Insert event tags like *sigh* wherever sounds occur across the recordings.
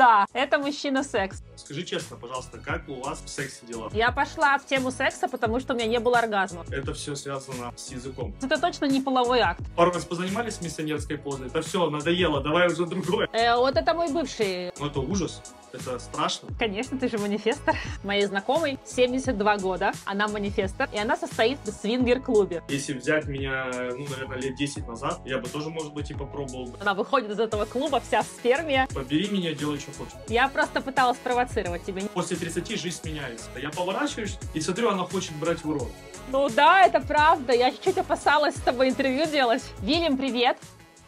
Да, это мужчина секс. Скажи честно, пожалуйста, как у вас в сексе дела? Я пошла в тему секса, потому что у меня не было оргазма. Это все связано с языком. Это точно не половой акт. Пару раз позанимались миссионерской позой, это все, надоело, давай уже другое. Э, вот это мой бывший. Ну это ужас, это страшно. Конечно, ты же манифестор. Моей знакомой 72 года, она манифестор, и она состоит в свингер-клубе. Если взять меня, ну, наверное, лет 10 назад, я бы тоже, может быть, и попробовал. бы. Она выходит из этого клуба вся в сперме. Побери меня, делай, что хочешь. Я просто пыталась провоцировать тебя. После 30 жизнь меняется. Я поворачиваюсь и смотрю, она хочет брать в рот. Ну да, это правда. Я чуть-чуть опасалась с тобой интервью делать. Вильям, привет.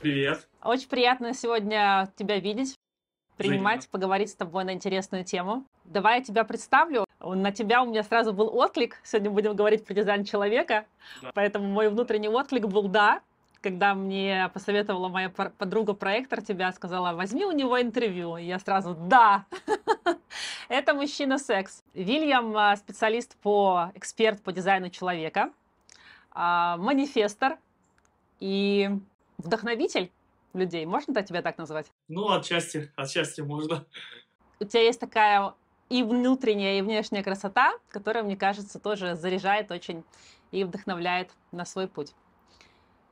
Привет. Очень приятно сегодня тебя видеть, принимать, Взаимно. поговорить с тобой на интересную тему. Давай я тебя представлю. На тебя у меня сразу был отклик. Сегодня будем говорить про дизайн человека. Да. Поэтому мой внутренний отклик был «да». Когда мне посоветовала моя пор- подруга-проектор тебя, сказала, возьми у него интервью. И я сразу «да». *laughs* Это мужчина секс. Вильям а, специалист по эксперт по дизайну человека, а, манифестор и вдохновитель людей. Можно так тебя так назвать? Ну, отчасти, отчасти можно. У тебя есть такая и внутренняя, и внешняя красота, которая, мне кажется, тоже заряжает очень и вдохновляет на свой путь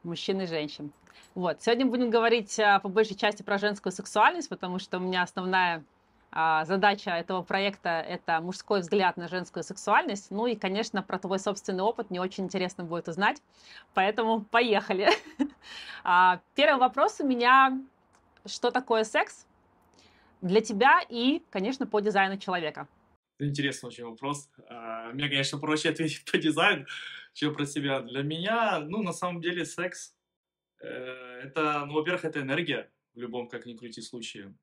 мужчин и женщин. Вот. Сегодня будем говорить а, по большей части про женскую сексуальность, потому что у меня основная а, задача этого проекта — это мужской взгляд на женскую сексуальность. Ну и, конечно, про твой собственный опыт мне очень интересно будет узнать. Поэтому поехали. *laughs* А, Первый вопрос у меня. Что такое секс для тебя и, конечно, по дизайну человека? Интересный очень вопрос. А, Мне, конечно, проще ответить *laughs* по дизайну, чем про себя. Для меня, ну, на самом деле, секс э, это, ну, во-первых, это энергия в любом, как ни крути, случае.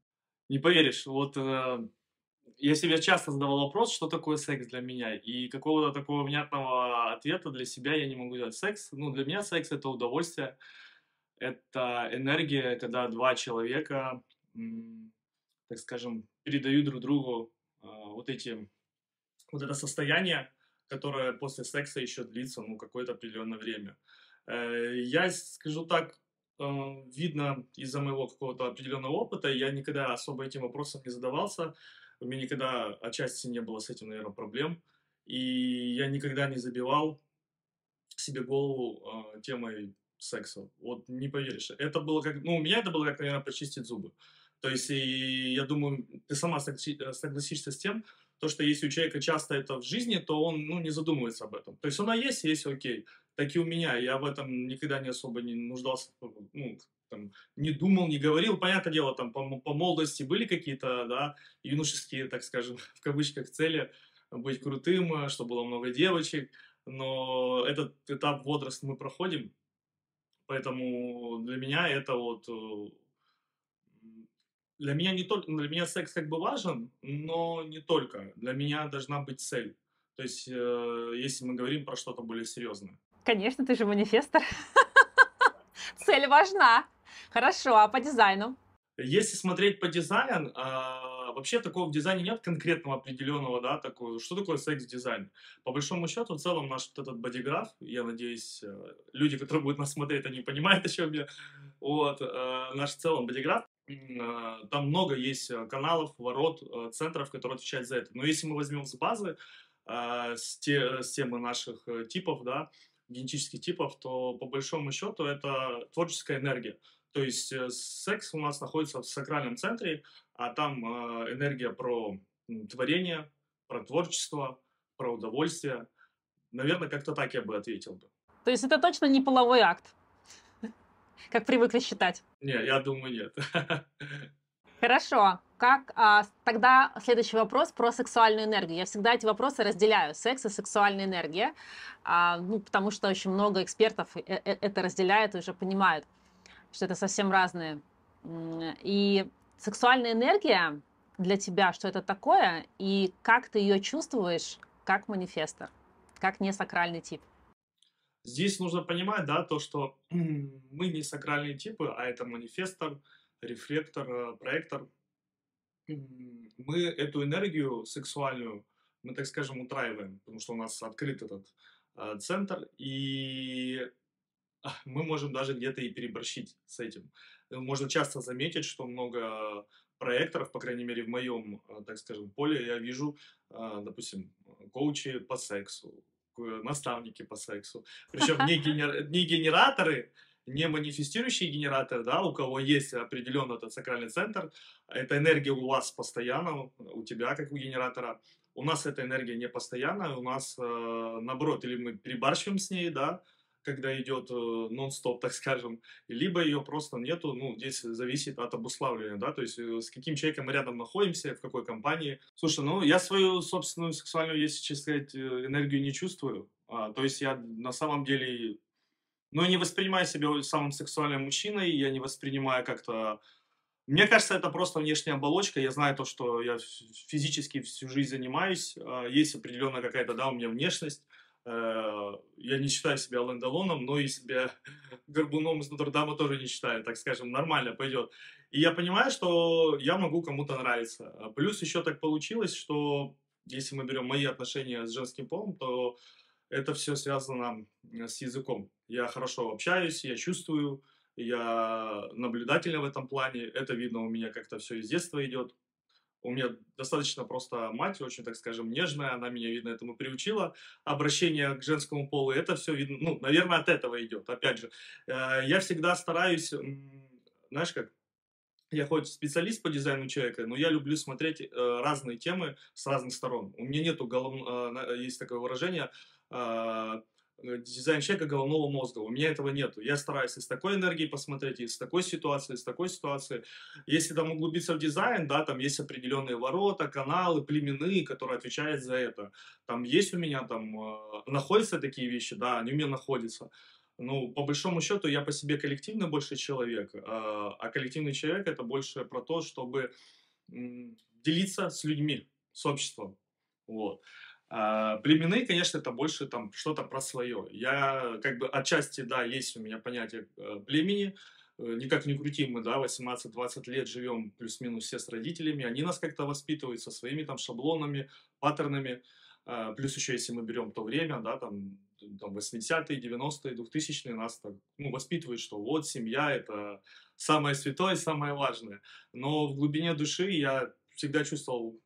Не поверишь, вот э, я себе часто задавал вопрос, что такое секс для меня, и какого-то такого внятного ответа для себя я не могу дать. Секс, ну, для меня секс это удовольствие, это энергия, когда два человека, так скажем, передают друг другу а, вот эти, вот это состояние, которое после секса еще длится, ну, какое-то определенное время. Э, Я скажу так, э, видно из-за моего какого-то определенного опыта, я никогда особо этим вопросом не задавался, у меня никогда отчасти не было с этим, наверное, проблем, и я никогда не забивал себе голову э, темой секса. Вот не поверишь. Это было как, ну, у меня это было как, наверное, почистить зубы. То есть, и я думаю, ты сама согласишься с тем, то, что если у человека часто это в жизни, то он, ну, не задумывается об этом. То есть, она есть, есть, окей. Так и у меня. Я в этом никогда не особо не нуждался, ну, там, не думал, не говорил. Понятное дело, там, по, по молодости были какие-то, да, юношеские, так скажем, *laughs* в кавычках, цели быть крутым, э, чтобы было много девочек. Но этот этап возраст мы проходим, поэтому для меня это вот э, для меня не только, для меня секс как бы важен, но не только. Для меня должна быть цель. То есть, э, если мы говорим про что-то более серьезное. Конечно, ты же манифестор. *laughs* Цель важна. Хорошо, а по дизайну? Если смотреть по дизайну, а, вообще такого в дизайне нет конкретного определенного, да, такого. Что такое секс-дизайн? По большому счету, в целом наш вот этот бодиграф, я надеюсь, э, люди, которые будут нас смотреть, они понимают, о чем я. Вот, э, наш в целом бодиграф, там много есть э, каналов, ворот, э, центров, которые отвечают за это. Но если мы возьмем с базы, э, с, те- с темы наших э, типов, да, генетических типов, то по большому счету это творческая энергия. То есть секс у нас находится в сакральном центре, а там энергия про творение, про творчество, про удовольствие. Наверное, как-то так я бы ответил бы. То есть это точно не половой акт, как привыкли считать. Не, я думаю, нет. *laughs* Хорошо. Как а, тогда следующий вопрос про сексуальную энергию. Я всегда эти вопросы разделяю. Секс и сексуальная энергия. А, ну, потому что очень много экспертов э- э- это разделяют и уже понимают, что это совсем разные. И сексуальная энергия для тебя, что это такое, и как ты ее чувствуешь как манифестор, как не сакральный тип. Здесь нужно понимать, да, то, что мы не сакральные типы, а это манифестор, рефлектор, э, проектор. Мы эту энергию сексуальную, мы, так скажем, утраиваем, потому что у нас открыт этот э, центр, и *laughs* мы можем даже где-то и переборщить с этим. Можно часто заметить, что много проекторов, по крайней мере, в моем, э, так скажем, поле я вижу, э, допустим, коучи по сексу, наставники по сексу. Причем не, генер... *laughs* не генераторы, не манифестирующие генераторы, да, у кого есть определенно этот сакральный центр, эта энергия у вас постоянно, у тебя как у генератора, у нас эта энергия не постоянная, у нас э, наоборот, или мы перебарщиваем с ней, да, когда идет э, нон-стоп, так скажем, либо ее просто нету, ну, здесь зависит от обуславливания, да, то есть э, с каким человеком мы рядом находимся, в какой компании. Слушай, ну, я свою собственную сексуальную, если честно сказать, э, энергию не чувствую, а, то есть я на самом деле, ну, не воспринимаю себя самым сексуальным мужчиной, я не воспринимаю как-то мне кажется, это просто внешняя оболочка. Я знаю то, что я физически всю жизнь занимаюсь. А, есть определенная какая-то, да, у меня внешность. Э, я не считаю себя Лэндалоном, но и себя *laughs* горбуном из Нотр-Дама тоже не считаю, так скажем, нормально пойдет. И я понимаю, что я могу кому-то нравиться. А плюс еще так получилось, что если мы берем мои отношения с женским полом, то это все связано с языком. Я хорошо общаюсь, я чувствую, я наблюдательный в этом плане. Это видно у меня как-то все из детства идет. У меня достаточно просто мать, очень, так скажем, нежная, она меня, видно, этому приучила. Обращение к женскому полу, это все видно, ну, наверное, от этого идет. Опять же, э, я всегда стараюсь, знаешь как, я хоть специалист по дизайну человека, но я люблю смотреть э, разные темы с разных сторон. У меня нету голов... Э, есть такое выражение, дизайн человека головного мозга. У меня этого нету. Я стараюсь из такой энергии посмотреть, из такой ситуации, из такой ситуации. Если там углубиться в дизайн, да, там есть определенные ворота, каналы, племенные, которые отвечают за это. Там есть у меня там, э, находятся такие вещи, да, они у меня находятся. Ну, по большому счету, я по себе коллективный больше человек, э, а коллективный человек это больше про то, чтобы делиться с людьми, с обществом. Вот. А, племенные, конечно, это больше там что-то про свое. Я как бы отчасти, да, есть у меня понятие э, племени, э, никак не крути, мы, да, 18-20 лет живем плюс-минус все с родителями, они нас как-то воспитывают со своими там шаблонами, паттернами, а, плюс еще, если мы берем то время, да, там, там 80-е, 90-е, 2000-е, нас так, ну, воспитывают, что вот семья это самое святое, самое важное. Но в глубине души я всегда чувствовал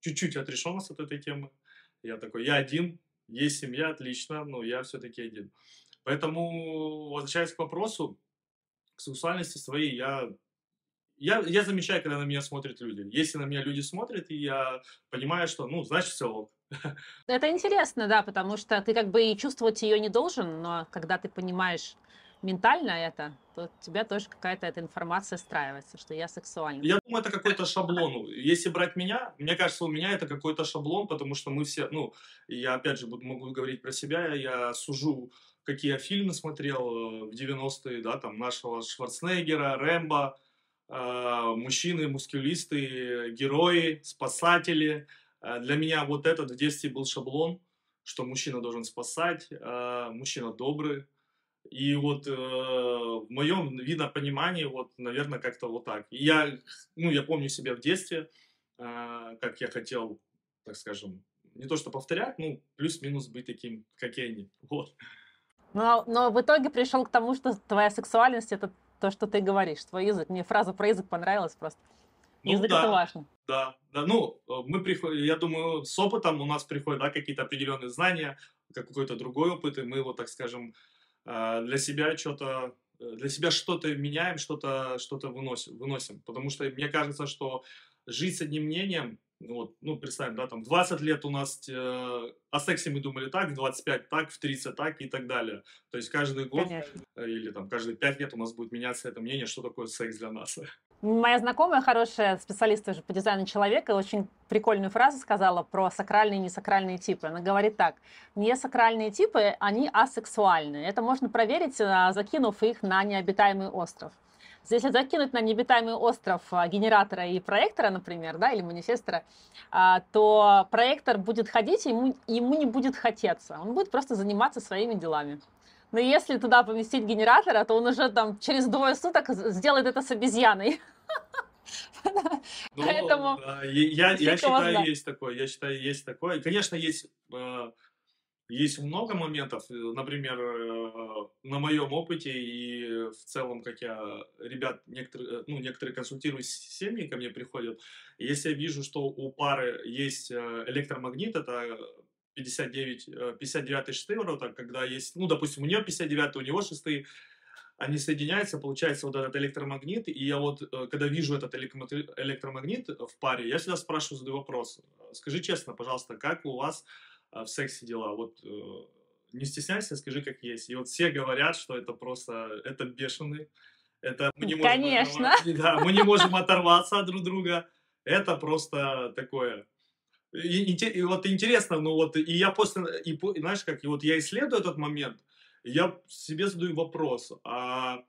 чуть-чуть отрешенность от этой темы. Я такой, я один, есть семья, отлично, но я все-таки один. Поэтому, возвращаясь к вопросу, к сексуальности своей, я, я, я замечаю, когда на меня смотрят люди. Если на меня люди смотрят, и я понимаю, что, ну, значит, все ок. Это интересно, да, потому что ты как бы и чувствовать ее не должен, но когда ты понимаешь, ментально это, то тебя тоже какая-то эта информация встраивается, что я сексуальный. Я думаю, это какой-то шаблон. Если брать меня, мне кажется, у меня это какой-то шаблон, потому что мы все, ну, я опять же могу говорить про себя, я сужу, какие я фильмы смотрел э, в 90-е, да, там, нашего Шварценеггера, Рэмбо, э, мужчины, мускулисты, герои, спасатели. Э, для меня вот этот в детстве был шаблон, что мужчина должен спасать, мужчина добрый, и вот э, в моем видопонимании, вот, наверное, как-то вот так. И я, ну, я помню себя в детстве, э, как я хотел, так скажем, не то что повторять, ну, плюс-минус быть таким, как и они. *laughs* Вот. Но, но в итоге пришел к тому, что твоя сексуальность это то, что ты говоришь, твой язык. Мне фраза про язык понравилась просто. Ну, язык да, это важно. Да, да. Ну, э, мы приходим, я думаю, с опытом у нас приходят да, какие-то определенные знания, какой-то другой опыт, и мы его, так скажем, а, для себя что-то э, для себя что-то меняем, что-то что выносим, выносим. Потому что мне кажется, что жить с одним мнением, вот, ну, представим, да, там 20 лет у нас э, о сексе мы думали так, в 25 так, в 30 так и так далее. То есть каждый год Конечно. или там каждые 5 лет у нас будет меняться это мнение, что такое секс для нас. *laughs* Моя знакомая, хорошая специалист тоже по дизайну человека, очень прикольную фразу сказала про сакральные и несакральные типы. Она говорит так, несакральные типы, они асексуальны. Это можно проверить, а, закинув их на необитаемый остров. Если закинуть на необитаемый остров а, генератора и проектора, например, да, или манифестора, а, то проектор будет ходить, и ему, ему не будет хотеться. Он будет просто заниматься своими делами. Но если туда поместить генератора, то он уже там через двое суток сделает это с обезьяной. *laughs* Ну, Поэтому я, я считаю, есть такое. Я считаю, есть такое. Конечно, есть э, есть много моментов, э, например, э, на моем опыте и в целом, как я, ребят, некоторые, ну, некоторые консультируют семьи, ко мне приходят, если я вижу, что у пары есть электромагнит, это 59, 59 шесты ворота, когда есть, ну, допустим, у нее 59, у него шесты, они соединяются, получается вот этот электромагнит, и я вот, э, когда вижу этот электромагнит в паре, я всегда спрашиваю, задаю вопрос, скажи честно, пожалуйста, как у вас э, в сексе дела? Вот э, не стесняйся, скажи как есть. И вот все говорят, что это просто, это бешеный, это мы не можем Конечно. Да, мы не можем оторваться от друг друга. Это просто такое. И, и, и вот интересно, ну вот, и я после, и, знаешь, как, и вот я исследую этот момент, я себе задаю вопрос, а,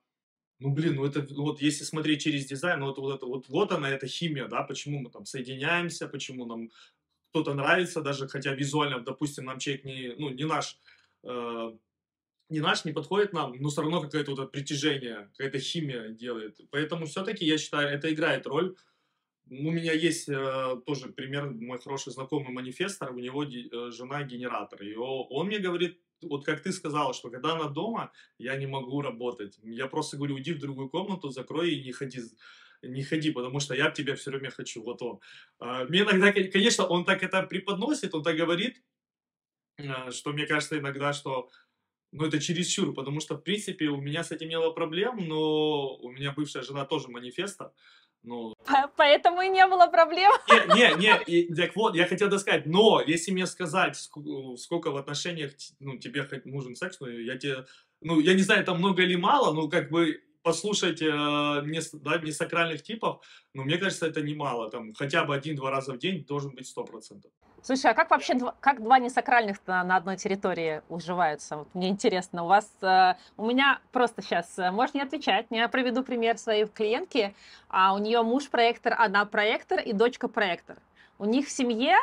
ну, блин, ну это, ну, вот если смотреть через дизайн, ну, вот, вот, это, вот, вот она, эта химия, да, почему мы там соединяемся, почему нам кто-то нравится, даже хотя визуально, допустим, нам человек не, ну, не наш, э, не наш, не подходит нам, но все равно какое-то вот притяжение, какая-то химия делает. Поэтому все-таки, я считаю, это играет роль. У меня есть э, тоже пример, мой хороший знакомый манифестор, у него э, жена генератор, и он мне говорит, вот как ты сказала, что когда она дома, я не могу работать. Я просто говорю, уйди в другую комнату, закрой и не ходи, не ходи, потому что я тебя все время хочу. Вот он. А, мне иногда, конечно, он так это преподносит, он так говорит, а, что мне кажется иногда, что ну, это чересчур, потому что, в принципе, у меня с этим не было проблем, но у меня бывшая жена тоже манифеста, ну... Поэтому и не было проблем. Не, не, не, так вот, я хотел сказать, но если мне сказать, сколько в отношениях, ну, тебе нужен секс, ну, я тебе, ну, я не знаю, это много или мало, но как бы послушать э, не, да, не сакральных типов, но мне кажется, это немало. Там хотя бы один-два раза в день должен быть сто процентов. Слушай, а как вообще как два несакральных на одной территории уживаются? Вот мне интересно, у вас, э, у меня просто сейчас, э, можно не отвечать, я проведу пример своей клиентки, а у нее муж проектор, она проектор и дочка проектор. У них в семье,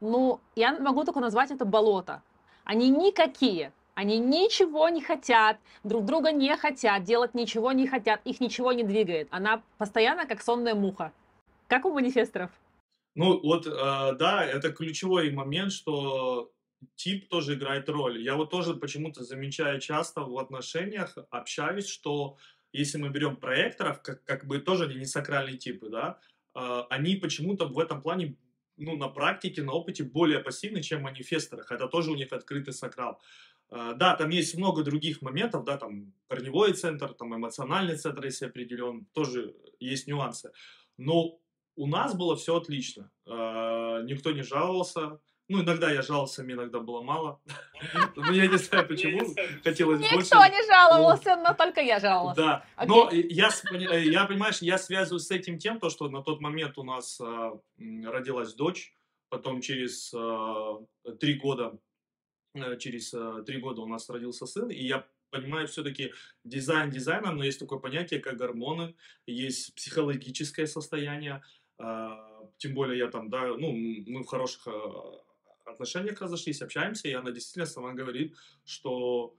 ну, я могу только назвать это болото. Они никакие, они ничего не хотят, друг друга не хотят, делать ничего не хотят, их ничего не двигает. Она постоянно как сонная муха. Как у манифесторов? Ну, вот, э, да, это ключевой момент, что тип тоже играет роль. Я вот тоже почему-то замечаю часто в отношениях, общаюсь, что если мы берем проекторов, как, как бы тоже они не сакральные типы, да, э, они почему-то в этом плане ну, на практике, на опыте более пассивны, чем в манифесторах. Это тоже у них открытый сакрал. А, да, там есть много других моментов, да, там корневой центр, там эмоциональный центр, если определен, тоже есть нюансы. Но у нас было все отлично. А, никто не жаловался. Ну, иногда я жаловался, мне иногда было мало. *laughs* Ну, я не знаю, почему. Хотелось больше. Никто не жаловался, но только я жаловалась. Да. Но я, я, понимаешь, я связываю с этим тем, то, что на тот момент у нас а, родилась дочь, потом через три года Э, через э, три года у нас родился сын, и я понимаю все-таки дизайн дизайном, но есть такое понятие, как гормоны, есть психологическое состояние, а, тем более я там, да, ну, мы в хороших отношениях разошлись, общаемся, и она действительно сама говорит, что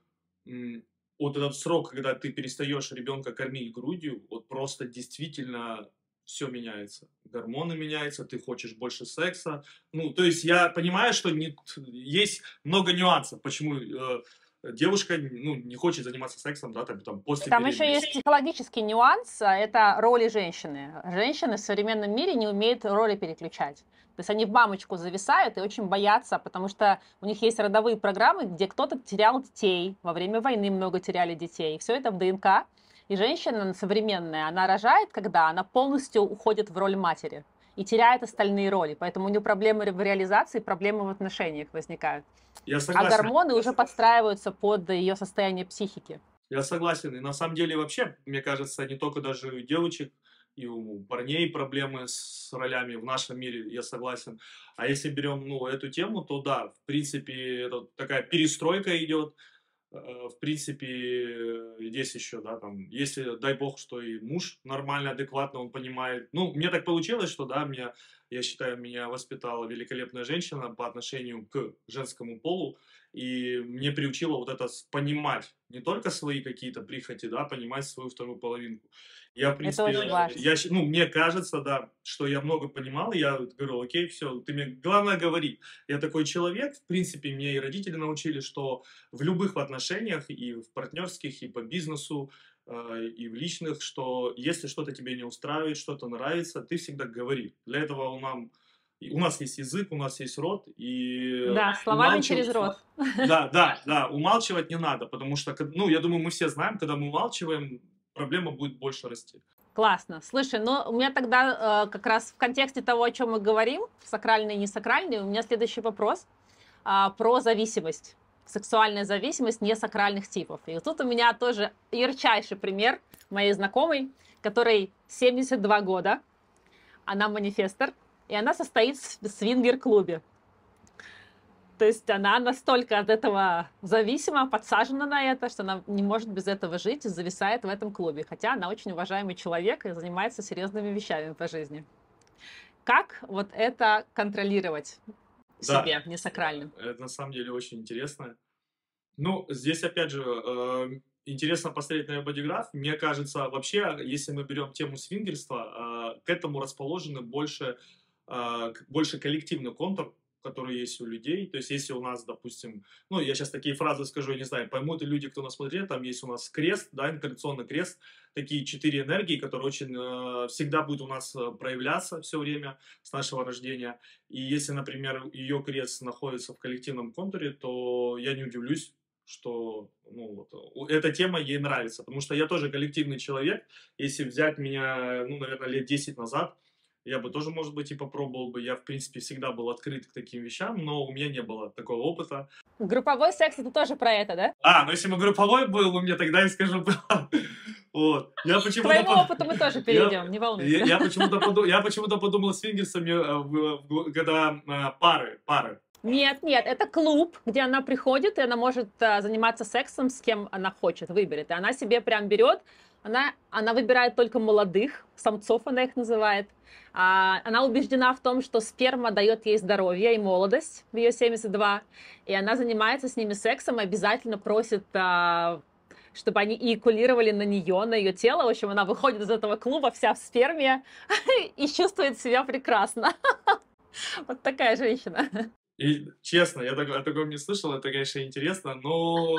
вот этот срок, когда ты перестаешь ребенка кормить грудью, вот просто действительно все меняется. Гормоны меняются, ты хочешь больше секса. Ну, то есть я понимаю, что не, есть много нюансов, почему э, девушка ну, не хочет заниматься сексом, да, там, там после Там еще есть психологический нюанс, а это роли женщины. Женщины в современном мире не умеют роли переключать. То есть они в мамочку зависают и очень боятся, потому что у них есть родовые программы, где кто-то терял детей, во время войны много теряли детей. Все это в ДНК. И женщина современная, она рожает, когда она полностью уходит в роль матери и теряет остальные роли. Поэтому у нее проблемы в реализации, проблемы в отношениях возникают. Я согласен. А гормоны уже подстраиваются под ее состояние психики. Я согласен. И на самом деле вообще, мне кажется, не только даже у девочек, и у парней проблемы с ролями в нашем мире, я согласен. А если берем ну, эту тему, то да, в принципе, это такая перестройка идет. Э, в принципе, здесь еще, да, там, если, дай бог, что и муж нормально, адекватно, он понимает. Ну, мне так получилось, что, да, мне, Я считаю, меня воспитала великолепная женщина по отношению к женскому полу, и мне приучило вот это понимать не только свои какие-то прихоти, да, понимать свою вторую половинку. Я, в принципе, это очень важно. я, ну, мне кажется, да, что я много понимал, я говорю, окей, все, ты мне, главное, говори. Я такой человек, в принципе, мне и родители научили, что в любых отношениях, и в партнерских, и по бизнесу, э, и в личных, что если что-то тебе не устраивает, что-то нравится, ты всегда говори. Для этого у нас у нас есть язык, у нас есть рот, и... Да, словами через рот. *laughs* Да, да, да, умалчивать не надо, потому что, ну, я думаю, мы все знаем, когда мы умалчиваем, проблема будет больше расти. Классно. Слушай, ну у меня тогда э, как раз в контексте того, о чем мы говорим, сакральный и не сакральный, у меня следующий вопрос э, про зависимость. Сексуальная зависимость несакральных типов. И вот тут у меня тоже ярчайший пример моей знакомой, которой 72 года, она манифестор, и она состоит в свингер-клубе. То есть она настолько от этого зависима, подсажена на это, что она не может без этого жить и зависает в этом клубе. Хотя она очень уважаемый человек и занимается серьезными вещами по жизни. Как вот это контролировать да. себе, не сакральным? Это на самом деле очень интересно. Ну, здесь опять же э, интересно посмотреть на бодиграф. Мне кажется, вообще, если мы берем тему свингерства, э, к этому расположены больше а, больше коллективный контур, который есть у людей. То есть, если у нас, допустим, ну, я сейчас такие фразы скажу, я не знаю, поймут ли люди, кто нас смотрит, там есть у нас крест, да, инкарнационный крест, такие четыре энергии, которые очень э, всегда будут у нас э, проявляться все время с нашего рождения. И если, например, ее крест находится в коллективном контуре, то я не удивлюсь, что ну, вот, эта тема ей нравится, потому что я тоже коллективный человек. Если взять меня, ну, наверное, лет 10 назад, я бы тоже, может быть, и попробовал бы. Я, в принципе, всегда был открыт к таким вещам, но у меня не было такого опыта. Групповой секс это тоже про это, да? А, ну если бы групповой был, у меня тогда я скажу, *laughs* было. Вот. Я почему-то... К твоему опыту мы тоже *laughs* перейдем, я, не волнуйся. Я, я почему-то подумал, я почему-то подумал с фингерсами, э, когда э, пары, пары. Нет, нет, это клуб, где она приходит, и она может э, заниматься сексом с кем она хочет, выберет. И она себе прям берет, она, она выбирает только молодых, самцов она их называет, а, она убеждена в том, что сперма дает ей здоровье и молодость в ее 72, и она занимается с ними сексом и обязательно просит а, чтобы они эякулировали на нее, на ее тело. В общем, она выходит из этого клуба вся в сперме *laughs* и чувствует себя прекрасно. *laughs* Вот такая женщина. И честно, я такого, такого не слышал, это, конечно, интересно, но...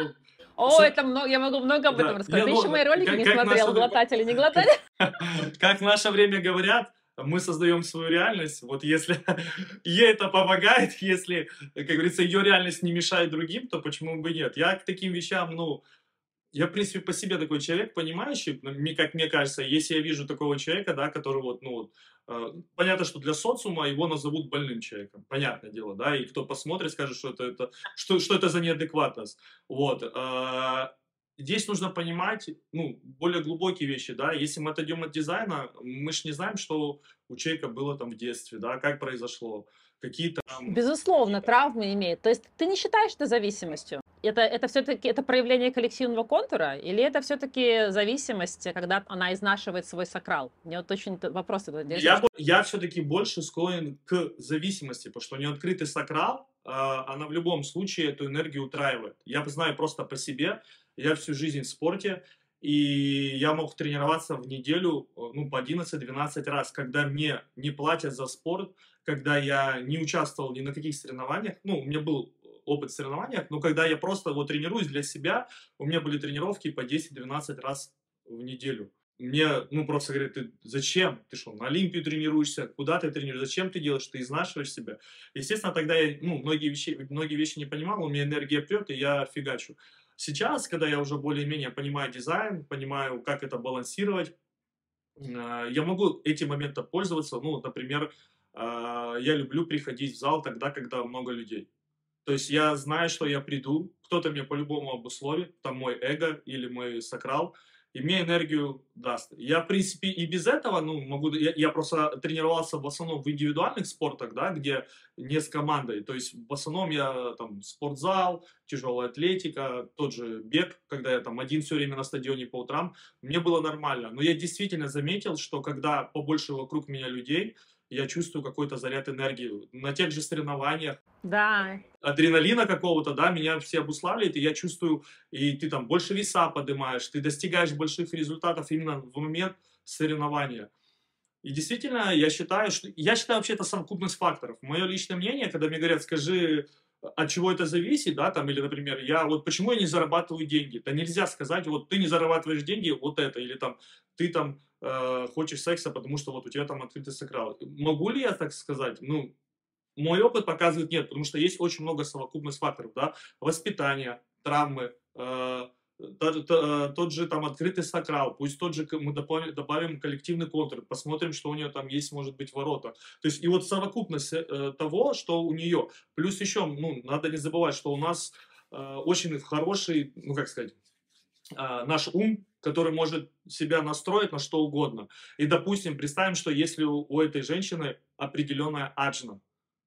О, это много, я могу много об этом рассказать. Ты еще мои ролики не смотрел, глотать или не *laughs* глотать? *laughs* Как в наше время говорят, мы создаем свою реальность. Вот если *laughs* ей это помогает, если, как говорится, ее реальность не мешает другим, то почему бы нет? Я к таким вещам, ну, я, в принципе, по себе такой человек, понимающий, как мне кажется, если я вижу такого человека, да, который вот, ну, вот, э, понятно, что для социума его назовут больным человеком, понятное дело, да, и кто посмотрит, скажет, что это, это, что, что это за неадекватность, вот, э, здесь нужно понимать, ну, более глубокие вещи, да, если мы отойдем от дизайна, мы же не знаем, что у человека было там в детстве, да, как произошло, какие-то... Безусловно, травмы имеет. То есть ты не считаешь это зависимостью? Это, это все-таки это проявление коллективного контура? Или это все-таки зависимость, когда она изнашивает свой сакрал? Мне вот очень вопрос этот Я, я все-таки больше склонен к зависимости, потому что неоткрытый сакрал, э, она в любом случае эту энергию утраивает. Я знаю просто по себе, я всю жизнь в спорте, и я мог тренироваться в неделю ну, по 11-12 раз, когда мне не платят за спорт, когда я не участвовал ни на каких соревнованиях. Ну, у меня был опыт в соревнованиях, но когда я просто вот тренируюсь для себя, у меня были тренировки по 10-12 раз в неделю. Мне, ну, просто говорят, ты зачем? Ты что, на Олимпию тренируешься? Куда ты тренируешься? Зачем ты делаешь? Ты изнашиваешь себя. Естественно, тогда я, ну, многие вещи, многие вещи не понимал, у меня энергия прет, и я фигачу. Сейчас, когда я уже более-менее понимаю дизайн, понимаю, как это балансировать, э, я могу этим моментом пользоваться. Ну, например, я люблю приходить в зал тогда, когда много людей. То есть я знаю, что я приду, кто-то мне по-любому обусловит, там мой эго или мой сакрал, и мне энергию даст. Я, в принципе, и без этого, ну, могу, я, я просто тренировался в основном в индивидуальных спортах, да, где не с командой, то есть в основном я там спортзал, тяжелая атлетика, тот же бег, когда я там один все время на стадионе по утрам, мне было нормально, но я действительно заметил, что когда побольше вокруг меня людей, я чувствую какой-то заряд энергии. На тех же соревнованиях Да. адреналина какого-то, да, меня все обуславливает, и я чувствую, и ты там больше веса поднимаешь, ты достигаешь больших результатов именно в момент соревнования. И действительно, я считаю, что... Я считаю, вообще, это совокупность факторов. Мое личное мнение, когда мне говорят, скажи, от чего это зависит, да, там, или, например, я вот почему я не зарабатываю деньги? Да нельзя сказать, вот ты не зарабатываешь деньги, вот это, или там, ты там э, хочешь секса, потому что вот у тебя там открытый сакрал. Могу ли я так сказать? Ну, мой опыт показывает нет, потому что есть очень много совокупность факторов, да, воспитание, травмы, э, тот, э, тот же там открытый сакрал, пусть тот же мы добавим, коллективный контур, посмотрим, что у нее там есть, может быть, ворота. То есть и вот совокупность э, того, что у нее. Плюс еще, ну, надо не забывать, что у нас э, очень хороший, ну, как сказать, э, наш ум, который может себя настроить на что угодно. И, допустим, представим, что если у, этой женщины определенная аджна,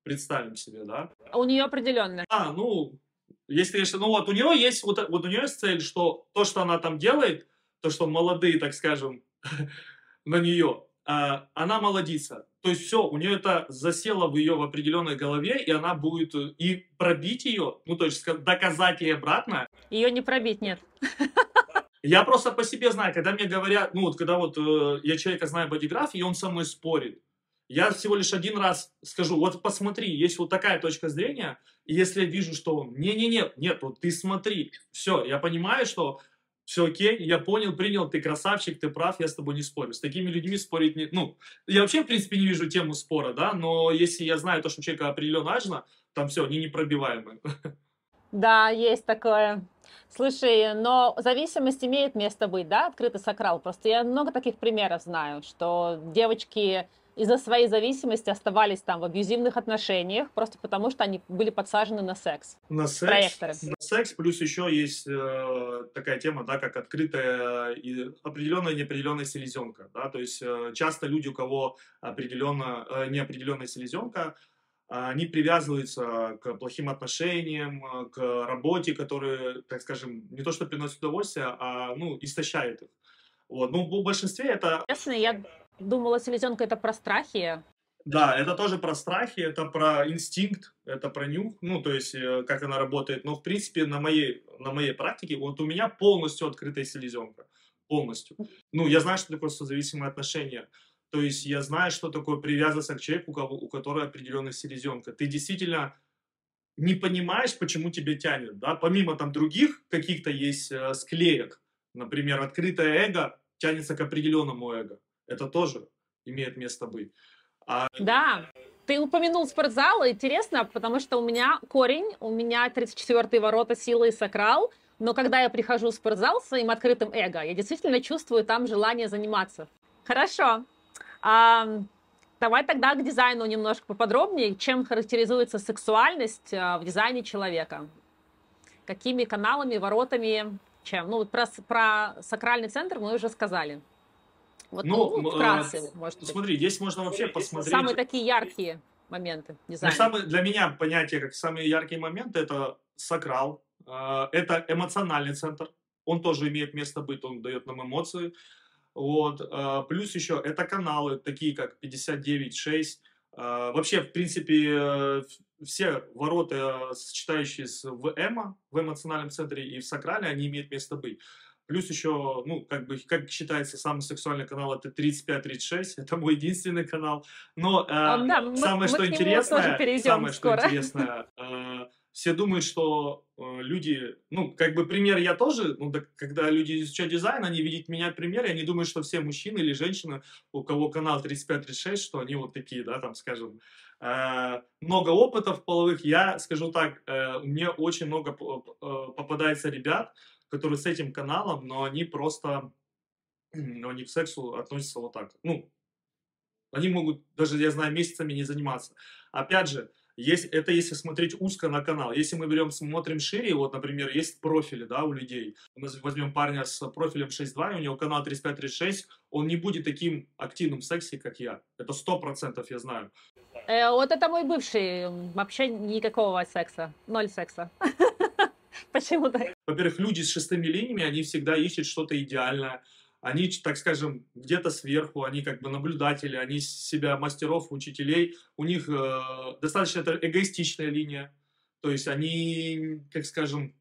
представим себе, да? У нее определенно. А, ну, если, ну вот у нее есть, вот, вот у нее есть цель, что то, что она там делает, то, что молодые, так скажем, *laughs* на нее, а, она молодится. То есть все, у нее это засело в ее в определенной голове, и она будет э, и пробить ее, ну то есть доказать ей обратно. Ее не пробить, нет. *laughs* Я просто по себе знаю, когда мне говорят, ну вот когда вот э, я человека знаю бодиграф, и он со мной спорит, я всего лишь один раз скажу, вот посмотри, есть вот такая точка зрения, и если я вижу, что не-не-не, нет, вот ты смотри, все, я понимаю, что все окей, я понял, принял, ты красавчик, ты прав, я с тобой не спорю. С такими людьми спорить не... Ну, я вообще, в принципе, не вижу тему спора, да, но если я знаю то, что у человека определенно важно, там все, они непробиваемые. Да, есть такое. Слушай, но зависимость имеет место быть, да, открытый сакрал. Просто я много таких примеров знаю, что девочки из-за своей зависимости оставались там в абьюзивных отношениях, просто потому что они были подсажены на секс. На секс, Проекторы. на секс, плюс еще есть э, такая тема, да, как открытая и определенная неопределенная селезенка, да, то есть э, часто люди, у кого определенно, э, неопределенная селезенка, они привязываются к плохим отношениям, к работе, которые, так скажем, не то что приносят удовольствие, а, ну, истощают их. Вот. Ну, в большинстве это... Честно, я Думала, селезенка это про страхи. Да, это тоже про страхи, это про инстинкт, это про нюх, ну, то есть, э, как она работает. Но, в принципе, на моей, на моей практике, вот у меня полностью открытая селезенка. Полностью. Ну, я знаю, что такое созависимые отношения. То есть, я знаю, что такое привязываться к человеку, у, кого, у которого определенная селезенка. Ты действительно не понимаешь, почему тебе тянет, да, помимо там других каких-то есть э, склеек, например, открытое эго тянется к определенному эго, это тоже имеет место быть. А... Да, ты упомянул спортзал, интересно, потому что у меня корень, у меня 34-й ворота силы и сакрал, но когда я прихожу в спортзал своим открытым эго, я действительно чувствую там желание заниматься. Хорошо. А, давай тогда к дизайну немножко поподробнее. Чем характеризуется сексуальность а, в дизайне человека? Какими каналами, воротами, чем? Ну, про, про сакральный центр мы уже сказали. Вот, ну, ну вкратце, э, может быть. Смотри, здесь можно вообще посмотреть... Самые такие яркие моменты дизайна. Ну, самые, для меня понятие, как самые яркие моменты, это сакрал, э, это эмоциональный центр, он тоже имеет место быть, он дает нам эмоции. Вот. Э, плюс еще это каналы, такие как 59.6. Э, вообще, в принципе, э, все ворота, сочетающие с ВМ, в эмоциональном центре и в сакрале, они имеют место быть. Плюс еще, ну, как бы, как считается, самый сексуальный канал это 35-36, это мой единственный канал. Но э, да, самое, мы, что интересное, самое, скоро. что интересное, э, все думают, что э, люди, ну, как бы пример я тоже, ну, да, когда люди изучают дизайн, они видят меня пример, и они думают, что все мужчины или женщины, у кого канал 35-36, что они вот такие, да, там, скажем, э, много опытов половых. Я скажу так, э, мне очень много э, попадается ребят, которые с этим каналом, но они просто, ну, они к сексу относятся вот так. Ну, они могут, даже я знаю, месяцами не заниматься. Опять же, есть, это если смотреть узко на канал. Если мы берем, смотрим шире, вот, например, есть профили, да, у людей. Мы возьмем парня с профилем 6.2, у него канал 35-36, он не будет таким активным в сексе, как я. Это сто процентов я знаю. Э, вот это мой бывший. Вообще никакого секса. Ноль секса. *laughs* *laughs* Почему так? Во-первых, люди с шестыми линиями, они всегда ищут что-то идеальное. они, так скажем, где-то сверху, они как бы наблюдатели, они себя мастеров, учителей, у них э, достаточно это эгоистичная линия, то есть они, как скажем,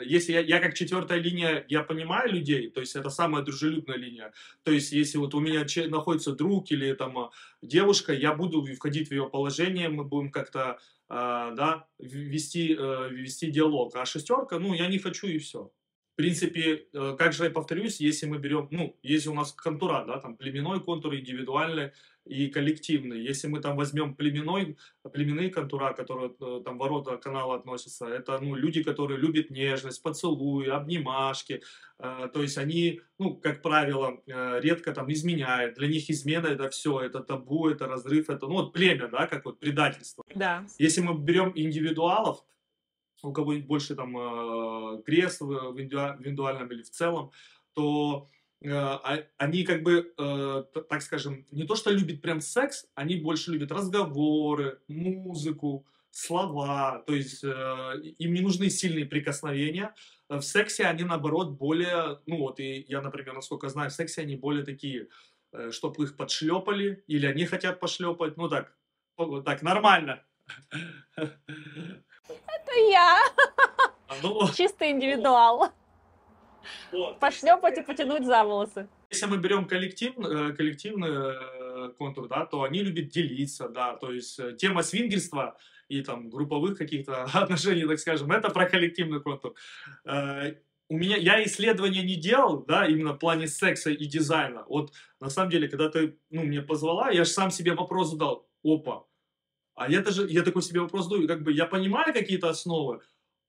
если я, я как четвертая линия, я понимаю людей, то есть это самая дружелюбная линия. То есть если вот у меня находится друг или там а, девушка, я буду входить в ее положение, мы будем как-то э, да, вести, э, вести диалог. А шестерка, ну, я не хочу и все. В принципе, э, как же я повторюсь, если мы берем, ну, если у нас контура, да, там племенной контур, индивидуальный и коллективный. Если мы там возьмем племенной, племенные контура, которые э, там ворота канала относятся, это, ну, люди, которые любят нежность, поцелуи, обнимашки, э, то есть они, ну, как правило, редко там изменяют. Для них измена это все, это табу, это разрыв, это, ну, вот племя, да, как вот предательство. Да. Если мы берем индивидуалов, у кого-нибудь больше там э, крест в индивидуальном или в целом, то э, а, они как бы, э, так скажем, не то что любят прям секс, они больше любят разговоры, музыку, слова, то есть им не нужны сильные прикосновения. В сексе они, наоборот, более, ну вот, и я, например, насколько знаю, в сексе они более такие, чтобы их подшлепали, или они хотят пошлепать, ну так, так, нормально. *laughs* Это я. А ну, Чистый индивидуал. вот. Пошлепать и потянуть за волосы. Если мы берем коллектив, э, коллективный э, контур, да, то они любят делиться, да, то есть э, тема свингерства и там групповых каких-то *laughs* отношений, так скажем, это про коллективный контур. У меня, я исследования не делал, да, именно в плане секса и дизайна. Вот, на самом деле, когда ты, ну, мне позвала, я же сам себе вопрос задал, опа, а я даже, я такой себе вопрос задаю, как бы я понимаю какие-то основы,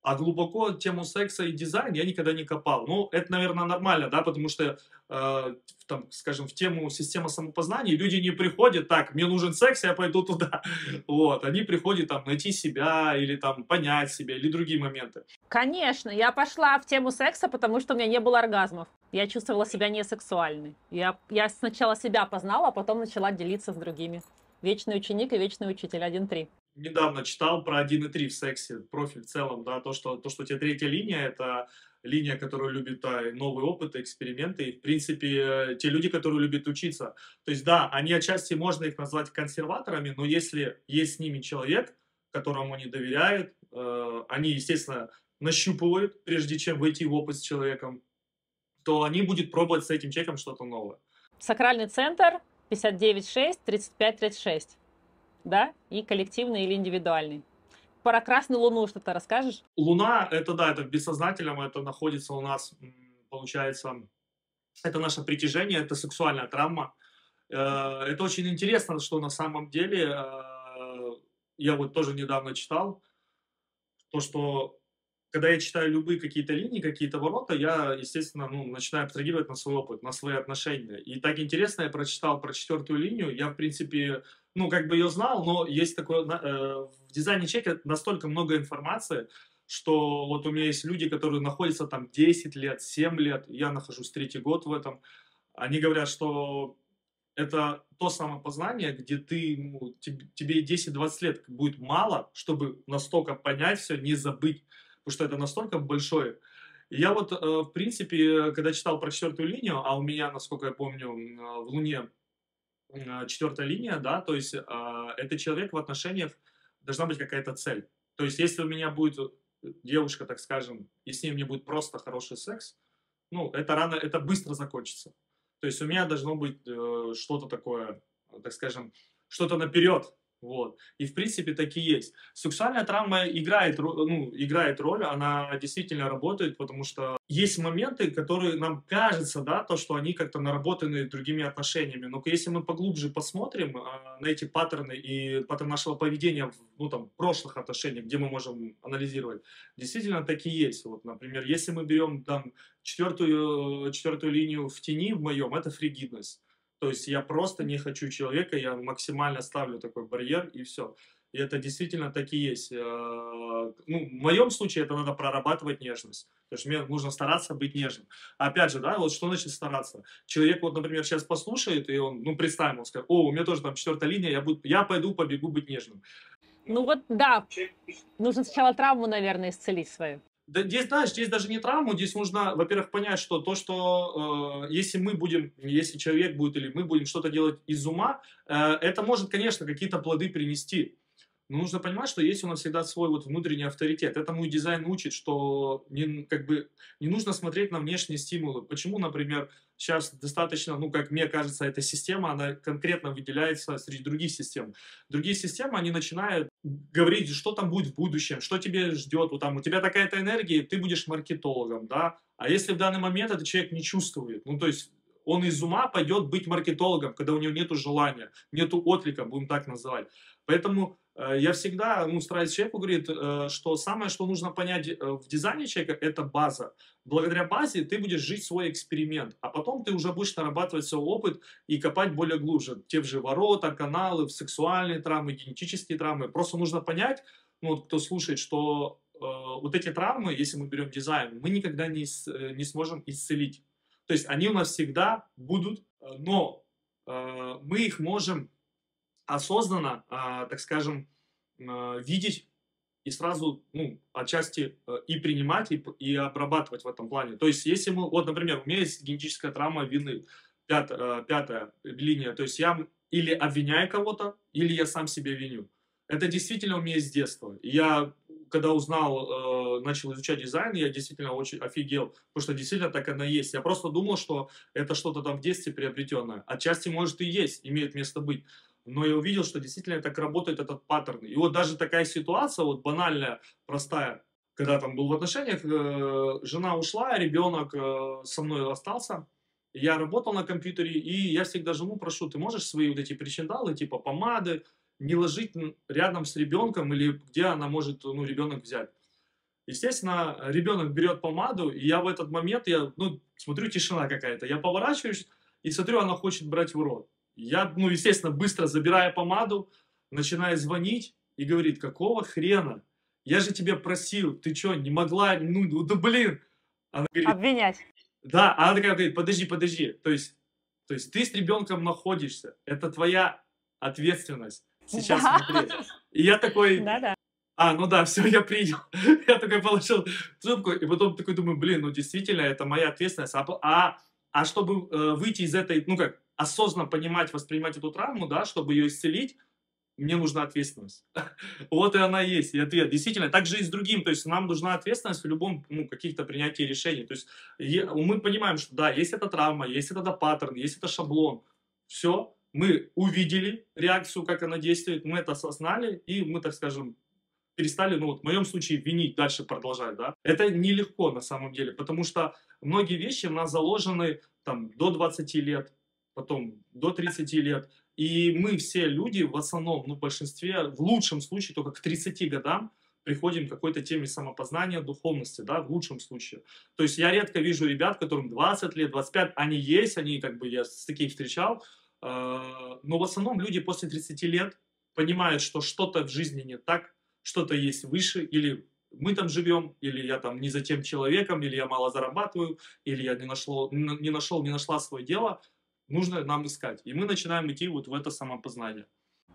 а глубоко тему секса и дизайн я никогда не копал. Ну, это, наверное, нормально, да, потому что, э, там, скажем, в тему системы самопознания люди не приходят, так, мне нужен секс, я пойду туда. *laughs* Вот, они приходят там найти себя или там понять себя или другие моменты. Конечно, я пошла в тему секса, потому что у меня не было оргазмов. Я чувствовала себя не сексуальной. Я, я сначала себя познала, а потом начала делиться с другими. Вечный ученик и вечный учитель 1.3. Недавно читал про 1.3 в сексе, профиль в целом, да, то, что, то, что у тебя третья линия, это линия, которая любит а, новый опыт, эксперименты, и, в принципе, те люди, которые любят учиться. То есть, да, они отчасти, можно их назвать консерваторами, но если есть с ними человек, которому они доверяют, э, они, естественно, нащупывают, прежде чем войти в опыт с человеком, то они будут пробовать с этим человеком что-то новое. Сакральный центр 59,6, 35,36. Да? И коллективный или индивидуальный. Про красную луну что-то расскажешь? Луна, это да, это в бессознательном, это находится у нас, получается, это наше притяжение, это сексуальная травма. Э, это очень интересно, что на самом деле, э, я вот тоже недавно читал, то, что когда я читаю любые какие-то линии, какие-то ворота, я, естественно, ну, начинаю абстрагировать на свой опыт, на свои отношения. И так интересно, я прочитал про четвертую линию, я, в принципе, ну, как бы ее знал, но есть такое, э, в дизайне чека настолько много информации, что вот у меня есть люди, которые находятся там 10 лет, 7 лет, я нахожусь третий год в этом, они говорят, что это то самопознание, где ты, ну, тебе 10-20 лет будет мало, чтобы настолько понять все, не забыть потому что это настолько большое. Я вот, э, в принципе, когда читал про четвертую линию, а у меня, насколько я помню, э, в Луне э, четвертая линия, да, то есть это человек в отношениях должна быть какая-то цель. То есть если у меня будет девушка, так скажем, и с ней мне будет просто хороший секс, ну, это рано, это быстро закончится. То есть у меня должно быть что-то такое, так скажем, что-то наперед, вот. И в принципе так и есть. Сексуальная травма играет, ну, играет роль, она действительно работает, потому что есть моменты, которые нам кажется, да, то, что они как-то наработаны другими отношениями. Но если мы поглубже посмотрим а, на эти паттерны и паттерн нашего поведения в ну, там, прошлых отношениях, где мы можем анализировать, действительно так и есть. Вот, например, если мы берем там четвертую, четвертую линию в тени в моем, это фригидность. То есть я просто не хочу человека, я максимально ставлю такой барьер и все. И это действительно так и есть. Э, ну, в моем случае это надо прорабатывать нежность. То есть мне нужно стараться быть нежным. Опять же, да, вот что значит стараться? Человек вот, например, сейчас послушает, и он, ну, представим, он скажет, о, у меня тоже там четвертая линия, я, буду, я пойду, побегу быть нежным. Ну вот, да, нужно сначала травму, наверное, исцелить свою. Да, здесь, знаешь, здесь даже не травму, здесь нужно, во-первых, понять, что то, что э, если мы будем, если человек будет или мы будем что-то делать из ума, э, это может, конечно, какие-то плоды принести. Но нужно понимать, что есть у нас всегда свой вот внутренний авторитет. Этому и дизайн учит, что не, как бы, не нужно смотреть на внешние стимулы. Почему, например, сейчас достаточно, ну, как мне кажется, эта система, она конкретно выделяется среди других систем. Другие системы, они начинают говорить, что там будет в будущем, что тебе ждет, вот там, у тебя такая-то энергия, ты будешь маркетологом, да, а если в данный момент этот человек не чувствует, ну, то есть он из ума пойдет быть маркетологом, когда у него нет желания, нет отклика, будем так называть. Поэтому я всегда ну, стараюсь человеку говорить, э, что самое, что нужно понять э, в дизайне человека, это база. Благодаря базе ты будешь жить свой эксперимент, а потом ты уже будешь нарабатывать свой опыт и копать более глубже. Те же ворота, каналы, сексуальные травмы, генетические травмы. Просто нужно понять, ну, вот кто слушает, что э, вот эти травмы, если мы берем дизайн, мы никогда не, не сможем исцелить. То есть они у нас всегда будут, но э, мы их можем осознанно, а, так скажем, а, видеть и сразу, ну, отчасти э, и принимать, и, и обрабатывать в этом плане. То есть, если мы, вот, например, у меня есть генетическая травма вины, пятая, пятая линия, то есть я или обвиняю кого-то, или я сам себя виню. Это действительно у меня с детства. Я, когда узнал, э, начал изучать дизайн, я действительно очень офигел, потому что действительно так оно есть. Я просто думал, что это что-то там в детстве приобретенное. Отчасти, может, и есть, имеет место быть но я увидел, что действительно так работает этот паттерн. И вот даже такая ситуация, вот банальная, простая, когда там был в отношениях, э, жена ушла, ребенок э, со мной остался, я работал на компьютере, и я всегда жену прошу, ты можешь свои вот эти причиндалы, типа помады, не ложить рядом с ребенком или где она может, ну, ребенок взять. Естественно, ребенок берет помаду, и я в этот момент, я, ну, смотрю, тишина какая-то, я поворачиваюсь и смотрю, она хочет брать в рот. Я, ну, естественно, быстро забирая помаду, начинаю звонить и говорит, какого хрена? Я же тебя просил, ты что, не могла, ну, ну да блин. Она говорит, Обвинять. Да, она такая говорит, подожди, подожди, то есть, то есть ты с ребенком находишься, это твоя ответственность сейчас да. смотреть. И я такой, Да-да. А, ну да, все, я принял. *laughs* я такой положил трубку, и потом такой думаю, блин, ну действительно, это моя ответственность. А, а, а чтобы э, выйти из этой, ну как, осознанно понимать, воспринимать эту травму, да, чтобы ее исцелить, мне нужна ответственность. *laughs* вот и она есть, и ответ. Действительно, так же и с другим. То есть нам нужна ответственность в любом, ну, каких-то принятии решений. То есть мы понимаем, что да, есть эта травма, есть этот паттерн, есть это шаблон. Все, мы увидели реакцию, как она действует, мы это осознали, и мы, так скажем, перестали, ну вот в моем случае, винить, дальше продолжать, да. Это нелегко на самом деле, потому что многие вещи у нас заложены там до 20 лет, потом до 30 лет. И мы все люди в основном, ну, в большинстве, в лучшем случае, только к 30 годам приходим к какой-то теме самопознания, духовности, да, в лучшем случае. То есть я редко вижу ребят, которым 20 лет, 25, они есть, они как бы, я с таких встречал, а, но в основном люди после 30 лет понимают, что что-то в жизни не так, что-то есть выше, или мы там живем, или я там не за тем человеком, или я мало зарабатываю, или я не нашел, не нашел, не нашла свое дело, нужно нам искать. И мы начинаем идти вот в это самопознание.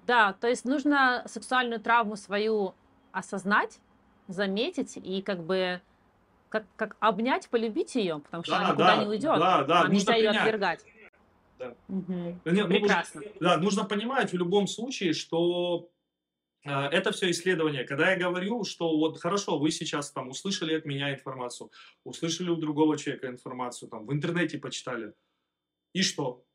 Да, то есть нужно сексуальную травму свою осознать, заметить и как бы как, как обнять, полюбить ее, потому что да, она никуда да, не уйдет. Да, да, Нам нельзя ее отвергать. Да. Угу. Нет, Прекрасно. Нужно, да, нужно понимать в любом случае, что это все исследование. Когда я говорю, что вот хорошо, вы сейчас там услышали от меня информацию, услышали у другого человека информацию, там в интернете почитали, и что?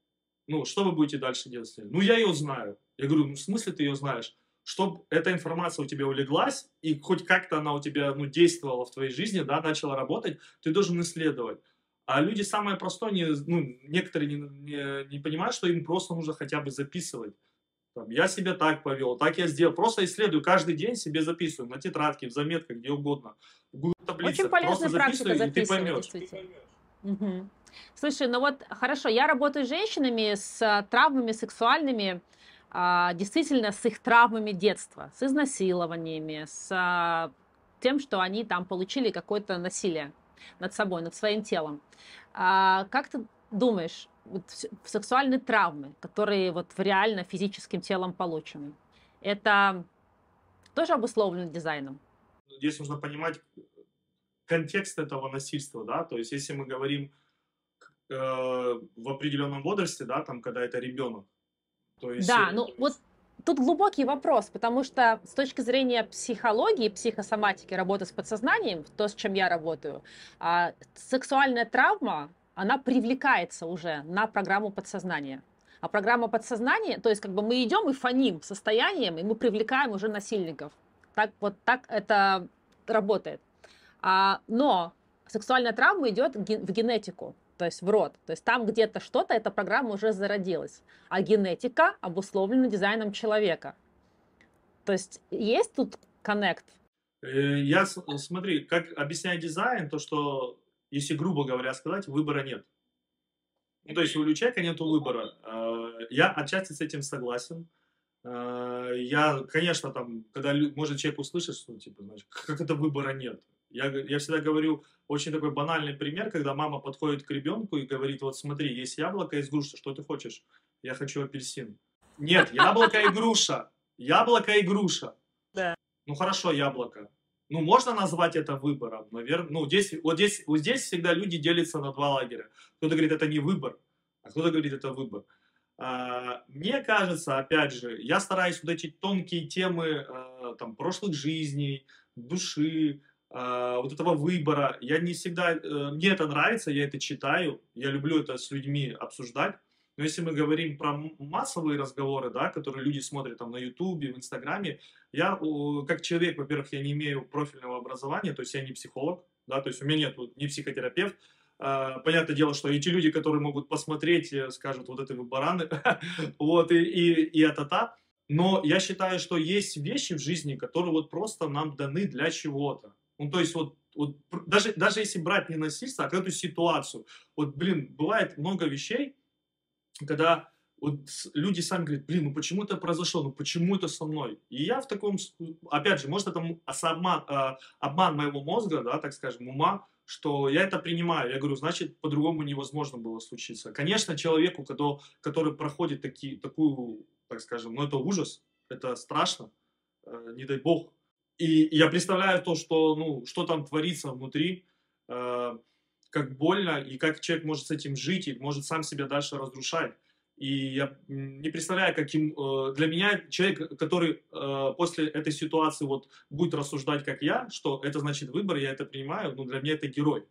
Ну, что вы будете дальше делать? Ну, я ее знаю. Я говорю, ну, в смысле ты ее знаешь? Чтобы эта информация у тебя улеглась, и хоть как-то она у тебя ну, действовала в твоей жизни, да, начала работать, ты должен исследовать. А люди самое простое, не, ну, некоторые не, не, не понимают, что им просто нужно хотя бы записывать. Там, я себя так повел, так я сделал. Просто исследую, каждый день себе записываю на тетрадке, в заметках, где угодно. В Google таблицах. Очень полезная просто практика записывать, и ты поймешь. Угу. Слушай, ну вот хорошо, я работаю с женщинами с а, травмами сексуальными, а, действительно с их травмами детства, с изнасилованиями, с а, тем, что они там получили какое-то насилие над собой, над своим телом. Как ты думаешь, вот сексуальные травмы, которые вот в реально физическим телом получены, это тоже обусловлено дизайном? Здесь нужно понимать, контекст этого насильства, да, то есть если мы говорим э, в определенном возрасте, да, там, когда это ребенок, то есть... Да, ну вот тут глубокий вопрос, потому что с точки зрения психологии, психосоматики, работы с подсознанием, то, с чем я работаю, а, сексуальная травма, она привлекается уже на программу подсознания. А программа подсознания, то есть как бы мы идем и фоним состоянием, и мы привлекаем уже насильников. Так вот так это работает. А, но сексуальная травма идет в генетику, то есть в род. То есть там где-то что-то, эта программа уже зародилась. А генетика обусловлена дизайном человека. То есть есть тут коннект? Э, я, смотри, как объясняю дизайн, то что, если грубо говоря сказать, выбора нет. Ну, то есть у человека нет выбора. Э, я отчасти с этим согласен. Э, я, конечно, там, когда может человек услышит, что, типа, значит, *laughs* как это выбора нет. Я, я всегда говорю очень такой банальный пример, когда мама подходит к ребенку и говорит, вот смотри, есть яблоко, есть груша, что ты хочешь? Я хочу апельсин. Нет, яблоко и груша. *laughs* Яблоко и груша. Да. Ну хорошо, яблоко. Ну, можно назвать это выбором, наверное. Ну, здесь, вот, здесь, вот здесь всегда люди делятся на два лагеря. Кто-то говорит, это не выбор, а кто-то говорит, это выбор. А, мне кажется, опять же, я стараюсь вот эти тонкие темы а, там, прошлых жизней, души, а, вот этого выбора. Я не всегда... А, мне это нравится, я это читаю, я люблю это с людьми обсуждать. Но если мы говорим про массовые разговоры, да, которые люди смотрят там на Ютубе, в Инстаграме, я как человек, во-первых, я не имею профильного образования, то есть я не психолог, да, то есть у меня нет не психотерапевт. А, понятное дело, что эти люди, которые могут посмотреть, э, скажут, вот это вы бараны, *laughs* вот, и, и, и это-то. Но я считаю, что есть вещи в жизни, которые вот просто нам даны для чего-то. Ну, то есть вот, вот даже, даже если брать не насильство, а какую-то ситуацию. Вот, блин, бывает много вещей, когда вот люди сами говорят, блин, ну почему это произошло, ну почему это со мной? И я в таком, опять же, может это обман, а, обман моего мозга, да, так скажем, ума, что я это принимаю. Я говорю, значит, по-другому невозможно было случиться. Конечно, человеку, который, который проходит такие, такую, так скажем, ну это ужас, это страшно, э, не дай бог. И я представляю то, что, ну, что там творится внутри, э, как больно, и как человек может с этим жить, и может сам себя дальше разрушать. И я не представляю, каким... Э, для меня человек, который э, после этой ситуации вот будет рассуждать, как я, что это значит выбор, я это принимаю, ну, для меня это герой.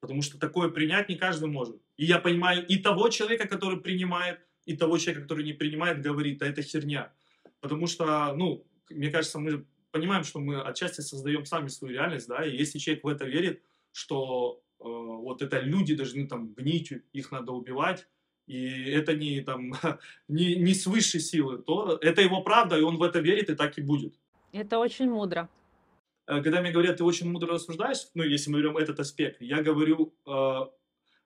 Потому что такое принять не каждый может. И я понимаю и того человека, который принимает, и того человека, который не принимает, говорит, да это херня. Потому что, ну, мне кажется, мы понимаем, что мы отчасти создаем сами свою реальность, да, и если человек в это верит, что э, вот это люди должны там гнить, их надо убивать, и это не, там, *laughs* не, не с высшей силы, то это его правда, и он в это верит, и так и будет. Это очень мудро. Э, когда мне говорят, ты очень мудро рассуждаешь, ну, если мы берем этот аспект, я говорю, э,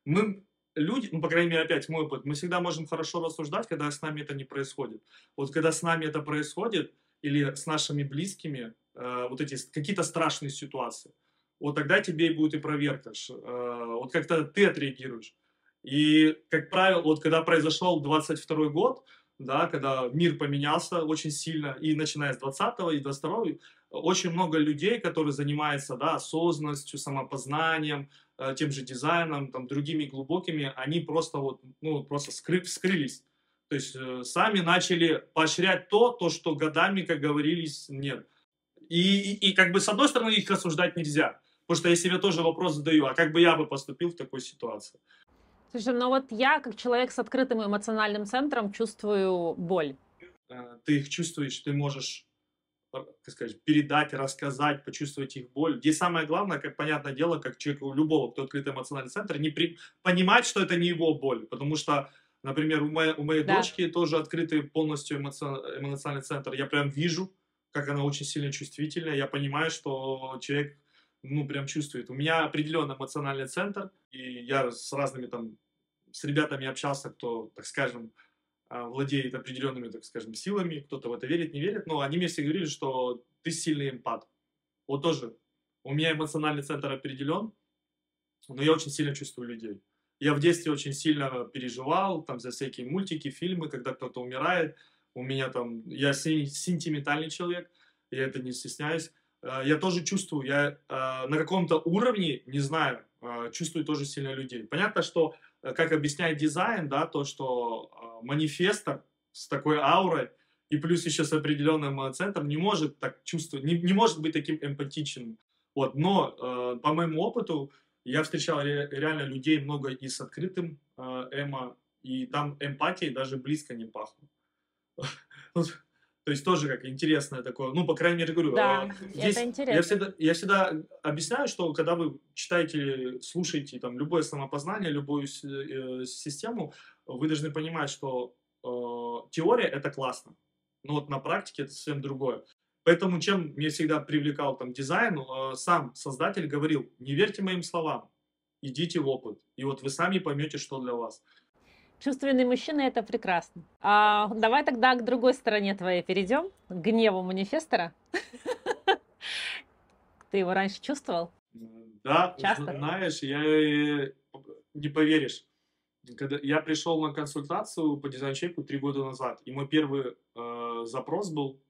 мы люди, ну, по крайней мере, опять мой опыт, мы всегда можем хорошо рассуждать, когда с нами это не происходит. Вот когда с нами это происходит, или с нашими близкими, э, вот эти какие-то страшные ситуации, вот тогда тебе и будет и проверка, вот как-то ты отреагируешь. И, как правило, вот когда произошел 22 год, да, когда мир поменялся очень сильно, и начиная с 20 и 22 очень много людей, которые занимаются да, осознанностью, самопознанием, э, тем же дизайном, там, другими глубокими, они просто вот, ну, просто скры, скрылись. То есть э, сами начали поощрять то, то, что годами, как говорились, нет. И, и, и как бы с одной стороны их осуждать нельзя, потому что я себе тоже вопрос задаю, а как бы я бы поступил в такой ситуации? Слушай, ну вот я, как человек с открытым эмоциональным центром, чувствую боль. Э, ты их чувствуешь, ты можешь э, как сказать, передать, рассказать, почувствовать их боль. Здесь самое главное, как понятное дело, как человеку любого, кто открытый эмоциональный центр, не при... понимать, что это не его боль. Потому что, например, у моей, у моей да. дочки тоже открытый полностью эмоциональный центр. Я прям вижу, как она очень сильно чувствительная. Я понимаю, что человек ну, прям чувствует. У меня определенный эмоциональный центр, и я с разными там с ребятами общался, кто, так скажем, а, владеет определенными, так скажем, силами, кто-то в это верит, не верит, но они мне все говорили, что ты сильный эмпат. Вот тоже, у меня эмоциональный центр определен, но я очень сильно чувствую людей. Я в детстве очень сильно переживал там за всякие мультики, фильмы, когда кто-то умирает. У меня там, я сентиментальный человек, я это не стесняюсь. Э, я тоже чувствую, я э, на каком-то уровне, не знаю, э, чувствую тоже сильно людей. Понятно, что, как объясняет дизайн, да, то, что манифестор с такой аурой и плюс еще с определенным центром не может так чувствовать, не, не может быть таким эмпатичным. Вот, но по моему опыту я встречал ре, реально людей много и с открытым эмо, и там эмпатией даже близко не пахнет. *laughs* То есть тоже как интересное такое, ну, по крайней мере, говорю. Да, а, это интересно. Я всегда, я всегда объясняю, что когда вы читаете, слушаете там любое самопознание, любую э, систему, вы должны понимать, что э, теория это классно, но вот на практике это совсем другое. Поэтому чем мне всегда привлекал там дизайн, э, сам создатель говорил, не верьте моим словам, идите в опыт, и вот вы сами поймете, что для вас. Чувственный мужчина – это прекрасно. А, давай тогда к другой стороне твоей перейдем, к гневу манифестора. *laughs* Ты его раньше чувствовал? Да, Часто? знаешь, я э, не поверишь. Когда я пришел на консультацию по дизайн-чеку три года назад, и мой первый э, запрос был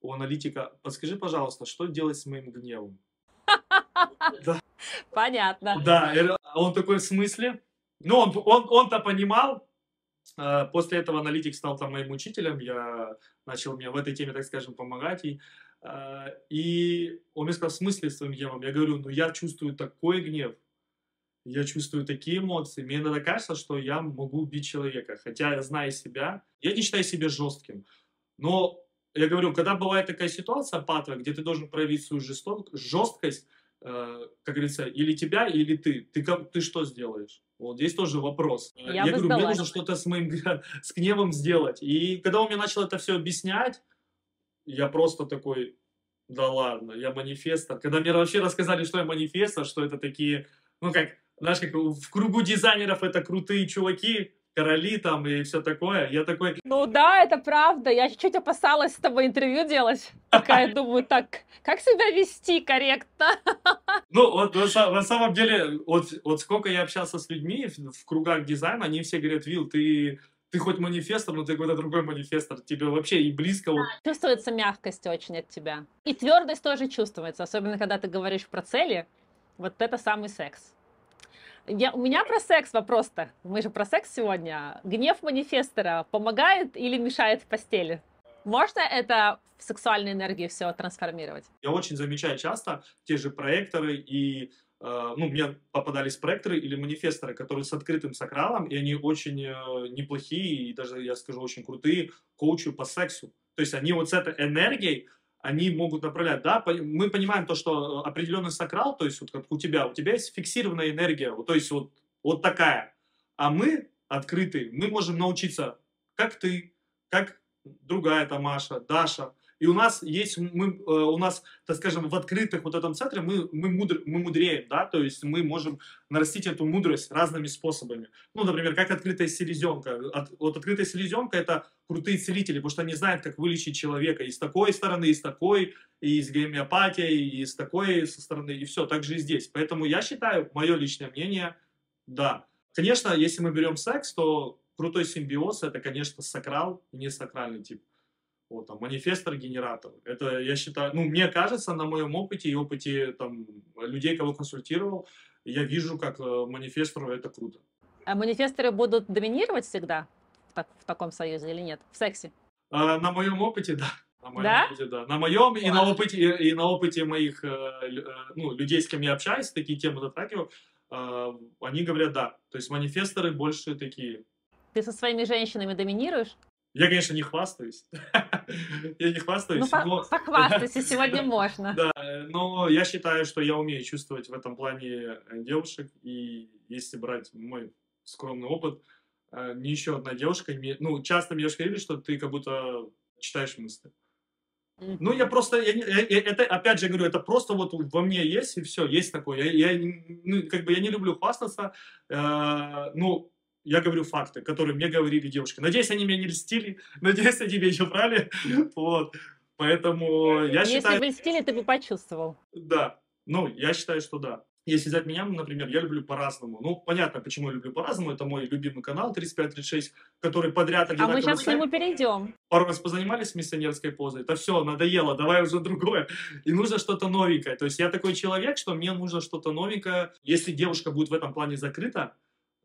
у аналитика, подскажи, пожалуйста, что делать с моим гневом? *laughs* Понятно. Да, а он такой, в смысле? Ну, он, он, он-то понимал, э, После этого аналитик стал там моим учителем, я начал мне в этой теме, так скажем, помогать. И, э, и он мне сказал, в смысле с твоим гневом? Я говорю, ну я чувствую такой гнев, я чувствую такие эмоции. Мне иногда кажется, что я могу убить человека. Хотя, зная себя, я не считаю себя жестким. Но я говорю, когда бывает такая ситуация патовая, где ты должен проявить свою жесткость, как говорится, или тебя, или ты, ты, как, ты что сделаешь? Вот здесь тоже вопрос. Я, я говорю, сдалась. мне нужно что-то с моим *laughs* с гневом сделать. И когда он мне начал это все объяснять, я просто такой, да ладно, я манифестор. Когда мне вообще рассказали, что я манифестор, что это такие, ну как, знаешь, как в кругу дизайнеров это крутые чуваки, короли там и все такое. Я такой... Ну да, это правда. Я чуть-чуть опасалась с тобой интервью делать. Такая *laughs* думаю, так, как себя вести корректно? *laughs* Ну, вот на самом деле, вот, вот сколько я общался с людьми в кругах дизайна, они все говорят, Вил, ты ты хоть манифестор, но ты какой-то другой манифестор. Тебе вообще и близко. Вот. Чувствуется мягкость очень от тебя. И твердость тоже чувствуется, особенно когда ты говоришь про цели. Вот это самый секс. Я, у меня про секс вопрос-то. Мы же про секс сегодня. Гнев манифестора помогает или мешает в постели? Можно это в сексуальной энергии все трансформировать? Я очень замечаю часто те же проекторы и э, ну, мне попадались проекторы или манифесторы, которые с открытым сакралом, и они очень э, неплохие, и даже, я скажу, очень крутые коучи по сексу. То есть они вот с этой энергией они могут направлять, да, мы понимаем то, что э, определенный сакрал, то есть вот как у тебя, у тебя есть фиксированная энергия, вот, то есть вот, вот такая, а мы открытые, мы можем научиться, как ты, как другая там Маша, Даша, и у нас есть, мы, э, у нас, так скажем, в открытых вот этом центре мы, мы, мудр, мы мудреем, да, то есть мы можем нарастить эту мудрость разными способами. Ну, например, как открытая селезенка. От, вот открытая селезенка – это крутые целители, потому что они знают, как вылечить человека и с такой стороны, и с такой, и с гомеопатией, и с такой со стороны, и все, так же и здесь. Поэтому я считаю, мое личное мнение, да. Конечно, если мы берем секс, то крутой симбиоз – это, конечно, сакрал не сакральный тип вот, там, манифестор-генератор. Это, я считаю, ну, мне кажется, на моем опыте и опыте там, людей, кого консультировал, я вижу, как э, манифестору это круто. А манифесторы будут доминировать всегда в, так, в таком союзе или нет? В сексе? А, на моем опыте, да. На моем да? опыте, да. На моем и на опыте, и, и на опыте моих э, ну, людей, с кем я общаюсь, такие темы затрагиваю, они говорят да. То есть манифесторы больше такие. Ты со своими женщинами доминируешь? Я, конечно, не хвастаюсь. *laughs* *laughs* я не хвастаюсь. Ну, но... *laughs* похвастайся, *laughs* сегодня можно. Да, но я считаю, что я умею чувствовать в этом плане э, девушек. И если брать мой скромный опыт, э, не еще одна девушка, ну, часто мне говорили, что ты как будто читаешь мысли. Ну, я просто, я, я, я, это, опять же говорю, это просто вот во мне есть, и все, есть такое. Я, я, ну, как бы я не люблю хвастаться, э, ну, я говорю факты, которые мне говорили девушки. Надеюсь, они меня не льстили, *laughs* надеюсь, они меня не брали. Вот. Поэтому я Если считаю... Если бы льстили, ты бы почувствовал. Да. Ну, я считаю, что да. если взять меня, например, я люблю по-разному. Ну, понятно, почему я люблю по-разному. Это мой любимый канал 3536, который подряд А мы сейчас к нему перейдем. Пару раз позанимались миссионерской позой. Это все, надоело, давай уже другое. И нужно что-то новенькое. То есть я такой человек, что мне нужно что-то новенькое. Если девушка будет в этом плане закрыта,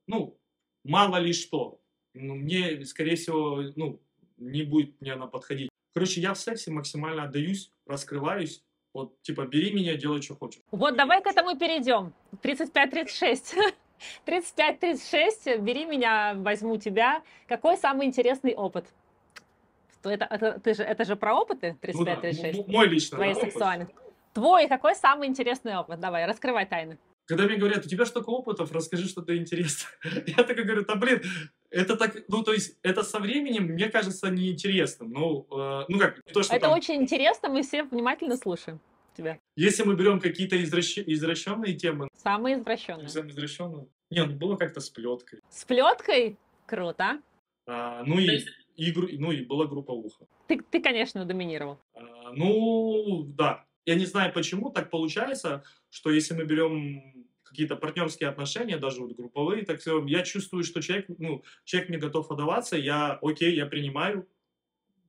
ну, мало ли что. Ну, мне, скорее всего, ну, не будет мне она подходить. Короче, я в сексе максимально отдаюсь, раскрываюсь, вот, типа, бери меня, делай, что хочешь. Вот, давай к этому перейдем. 35-36. 35-36, *laughs* бери меня, возьму тебя. Какой самый интересный опыт? То это, это, ты же, это же про опыты 35-36? Ну, да, мой личный Твоей да, сексуальности. Твой какой самый интересный опыт? Давай, раскрывай тайны. Когда мне говорят, у тебя столько опытов, расскажи что-то интересное. *laughs* Я так говорю, да блин, это так, ну то есть это со временем мне кажется неинтересным. Ну, э, ну как, то, что Это там... очень интересно, мы все внимательно слушаем тебя. Если мы берем какие-то извращ... извращенные темы. Самые извращенные. Самые извращенные. Не, ну было как-то с плеткой. С плеткой? Круто. А, ну и, и, ну и была группа уха. Ты, ты конечно, доминировал. А, ну, да. Я не знаю, почему так получается, что если мы берем какие-то партнерские отношения, даже вот групповые, так все, я чувствую, что человек, ну, человек мне готов отдаваться, я, окей, я принимаю,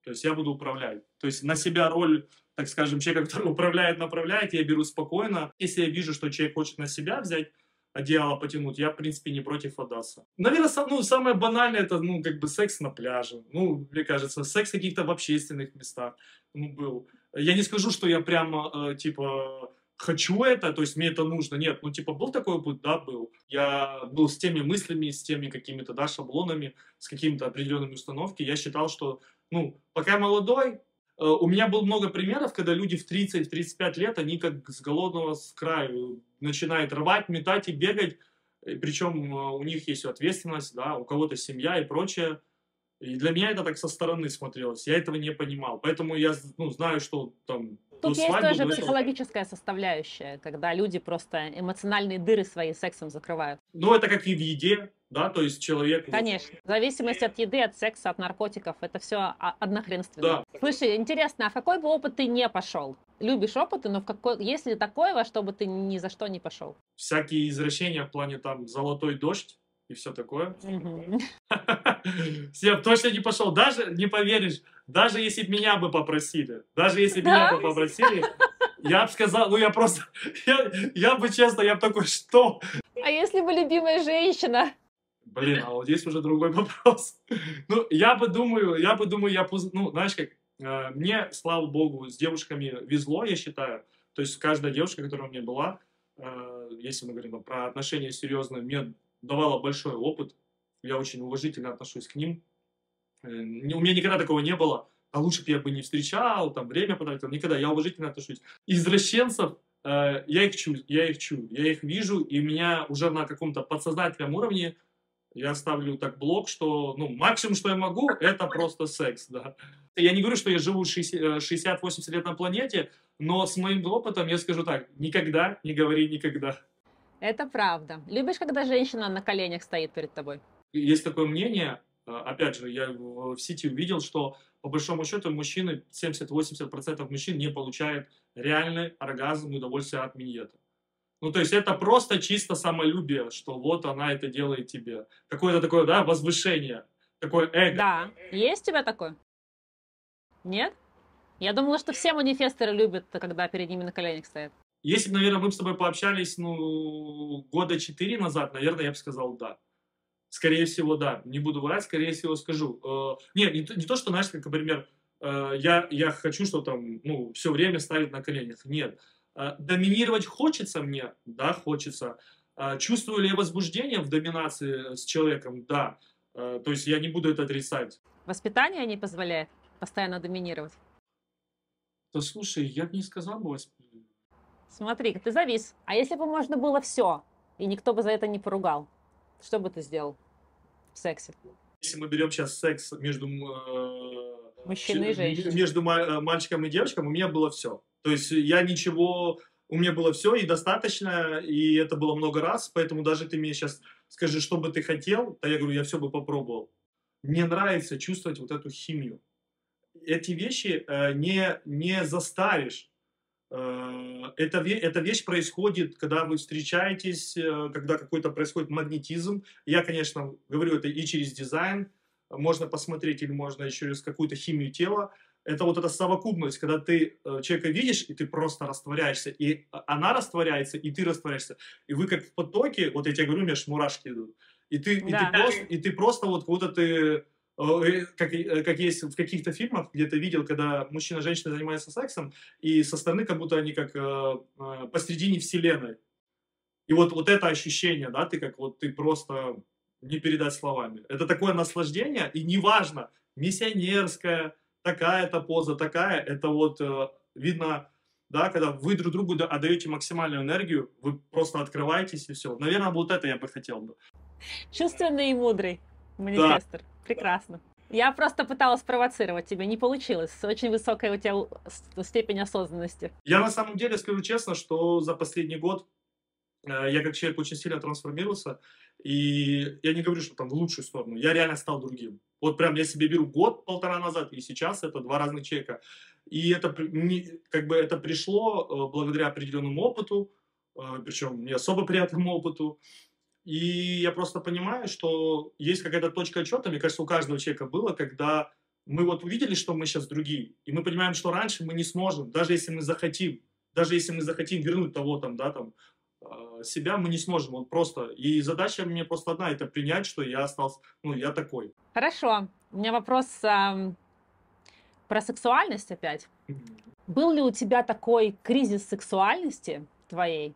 то есть я буду управлять. То есть на себя роль, так скажем, человека, который управляет, направляет, я беру спокойно. Если я вижу, что человек хочет на себя взять, одеяло потянуть, я, в принципе, не против отдаться. Наверное, ну, самое банальное, это, ну, как бы секс на пляже. Ну, мне кажется, секс каких-то в общественных местах, ну, был. Я не скажу, что я прямо, э, типа, хочу это, то есть мне это нужно. Нет, ну типа был такой опыт, да, был. Я был с теми мыслями, с теми какими-то, да, шаблонами, с какими-то определенными установками. Я считал, что, ну, пока я молодой, э, у меня было много примеров, когда люди в 30-35 лет, они как с голодного с краю начинают рвать, метать и бегать, причем э, у них есть ответственность, да, у кого-то семья и прочее. И для меня это так со стороны смотрелось, я этого не понимал. Поэтому я ну, знаю, что там Тут есть тоже психологическая составляющая, когда люди просто эмоциональные дыры свои сексом закрывают. Ну, это как и в еде, да, то есть человек... Конечно. В зависимости от еды, от секса, от наркотиков, это все однохренственно. Да. Слушай, интересно, а в какой бы опыт ты не пошел? Любишь опыты, но в какой, есть ли такое, во что бы ты ни за что не пошел? Всякие извращения в плане там золотой дождь и все такое. Я *laughs* точно не пошел. Даже, не поверишь, даже если бы меня бы попросили, даже если бы меня бы попросили, я бы сказал, ну я просто, *laughs* я, я бы честно, я бы такой, что? А если бы любимая женщина? Блин, а вот здесь уже другой вопрос. Ну, я бы думаю, я бы думаю, я, ну, знаешь как, э, мне, слава богу, с девушками везло, я считаю. То есть каждая девушка, которая у меня была, э, если мы говорим про отношения серьезные, мне давала большой опыт. Я очень уважительно отношусь к ним. Э, у меня никогда такого не было. А лучше бы я бы не встречал, там, время потратил. Никогда. Я уважительно отношусь. Извращенцев, э, я их чую, я их чую, я их вижу, и меня уже на каком-то подсознательном уровне я ставлю так блок, что, ну, максимум, что я могу, это просто секс, да. Я не говорю, что я живу 60-80 э, лет на планете, но с моим опытом я скажу так, никогда не говори никогда. Это правда. Любишь, когда женщина на коленях стоит перед тобой? Есть такое мнение, а, опять же, я в сети увидел, что по большому счету мужчины, 70-80% мужчин не получают реальный оргазм и удовольствие от миньета. Ну, то есть это просто чисто самолюбие, что вот она это делает тебе. Какое-то такое, да, возвышение, такое эго. Да. Есть у тебя такое? Нет? Я думала, что все манифесторы любят, когда перед ними на коленях стоят. Если бы, наверное, мы с тобой пообщались, ну, года четыре назад, наверное, я бы сказал да. Скорее всего, да. Не буду врать, скорее всего, скажу. Э, нет, не, не то, что, знаешь, как, например, э, я, я хочу, что там, ну, все время ставить на коленях. Нет. Э, доминировать хочется мне? Да, хочется. Чувствую ли я возбуждение в доминации с человеком? Да. То есть я не буду это отрицать. Воспитание не позволяет постоянно доминировать? Да слушай, я бы не сказал бы. Смотри, ты завис. А если бы можно было все, и никто бы за это не поругал, что бы ты сделал в сексе? Если мы берем сейчас секс между э, мужчиной и женщиной, между э, мальчиком и девочкой, у меня было все. То есть я ничего, у меня было все и достаточно, и это было много раз, поэтому даже ты мне сейчас скажи, что бы ты хотел, то я говорю, я все бы попробовал. Мне нравится чувствовать вот эту химию. Эти вещи э, не, не заставишь Э, эта, эта вещь происходит, когда вы встречаетесь, э, когда какой-то происходит магнетизм. Я, конечно, говорю это и через дизайн, можно посмотреть или можно еще через какую-то химию тела. Это вот эта совокупность, когда ты э, человека видишь, и ты просто растворяешься, и она растворяется, и ты растворяешься. И вы как в потоке, вот я тебе говорю, у меня мурашки идут. И ты, да. и, ты просто, и ты просто вот, вот это Э, как, э, как есть в каких-то фильмах, где ты видел, когда мужчина и женщина занимаются сексом, и со стороны как будто они как э, э, посредине вселенной. И вот, вот это ощущение, да, ты как вот ты просто не передать словами. Это такое наслаждение, и неважно, миссионерская, такая-то поза, такая, это вот э, видно, да, когда вы друг другу отдаете максимальную энергию, вы просто открываетесь и все. Наверное, вот это я бы хотел бы. Чувственный и мудрый манифестор. Да. Прекрасно. Я просто пыталась провоцировать тебя, не получилось. Очень высокая у тебя степень осознанности. Я на самом деле скажу честно, что за последний год э, я как человек очень сильно трансформировался, и я не говорю, что там в лучшую сторону, я реально стал другим. Вот прям я себе беру год-полтора назад, и сейчас это два разных человека. И это как бы это пришло э, благодаря определенному опыту, э, причем не особо приятному опыту, и я просто понимаю, что есть какая-то точка отчета, мне кажется, у каждого человека было, когда мы вот увидели, что мы сейчас другие, и мы понимаем, что раньше мы не сможем, даже если мы захотим, даже если мы захотим вернуть того там, да, там, а, себя, мы не сможем, он просто, и задача мне просто одна, это принять, что я остался, ну, я такой. Хорошо, у меня вопрос э, про сексуальность опять. Был ли у тебя такой кризис сексуальности твоей,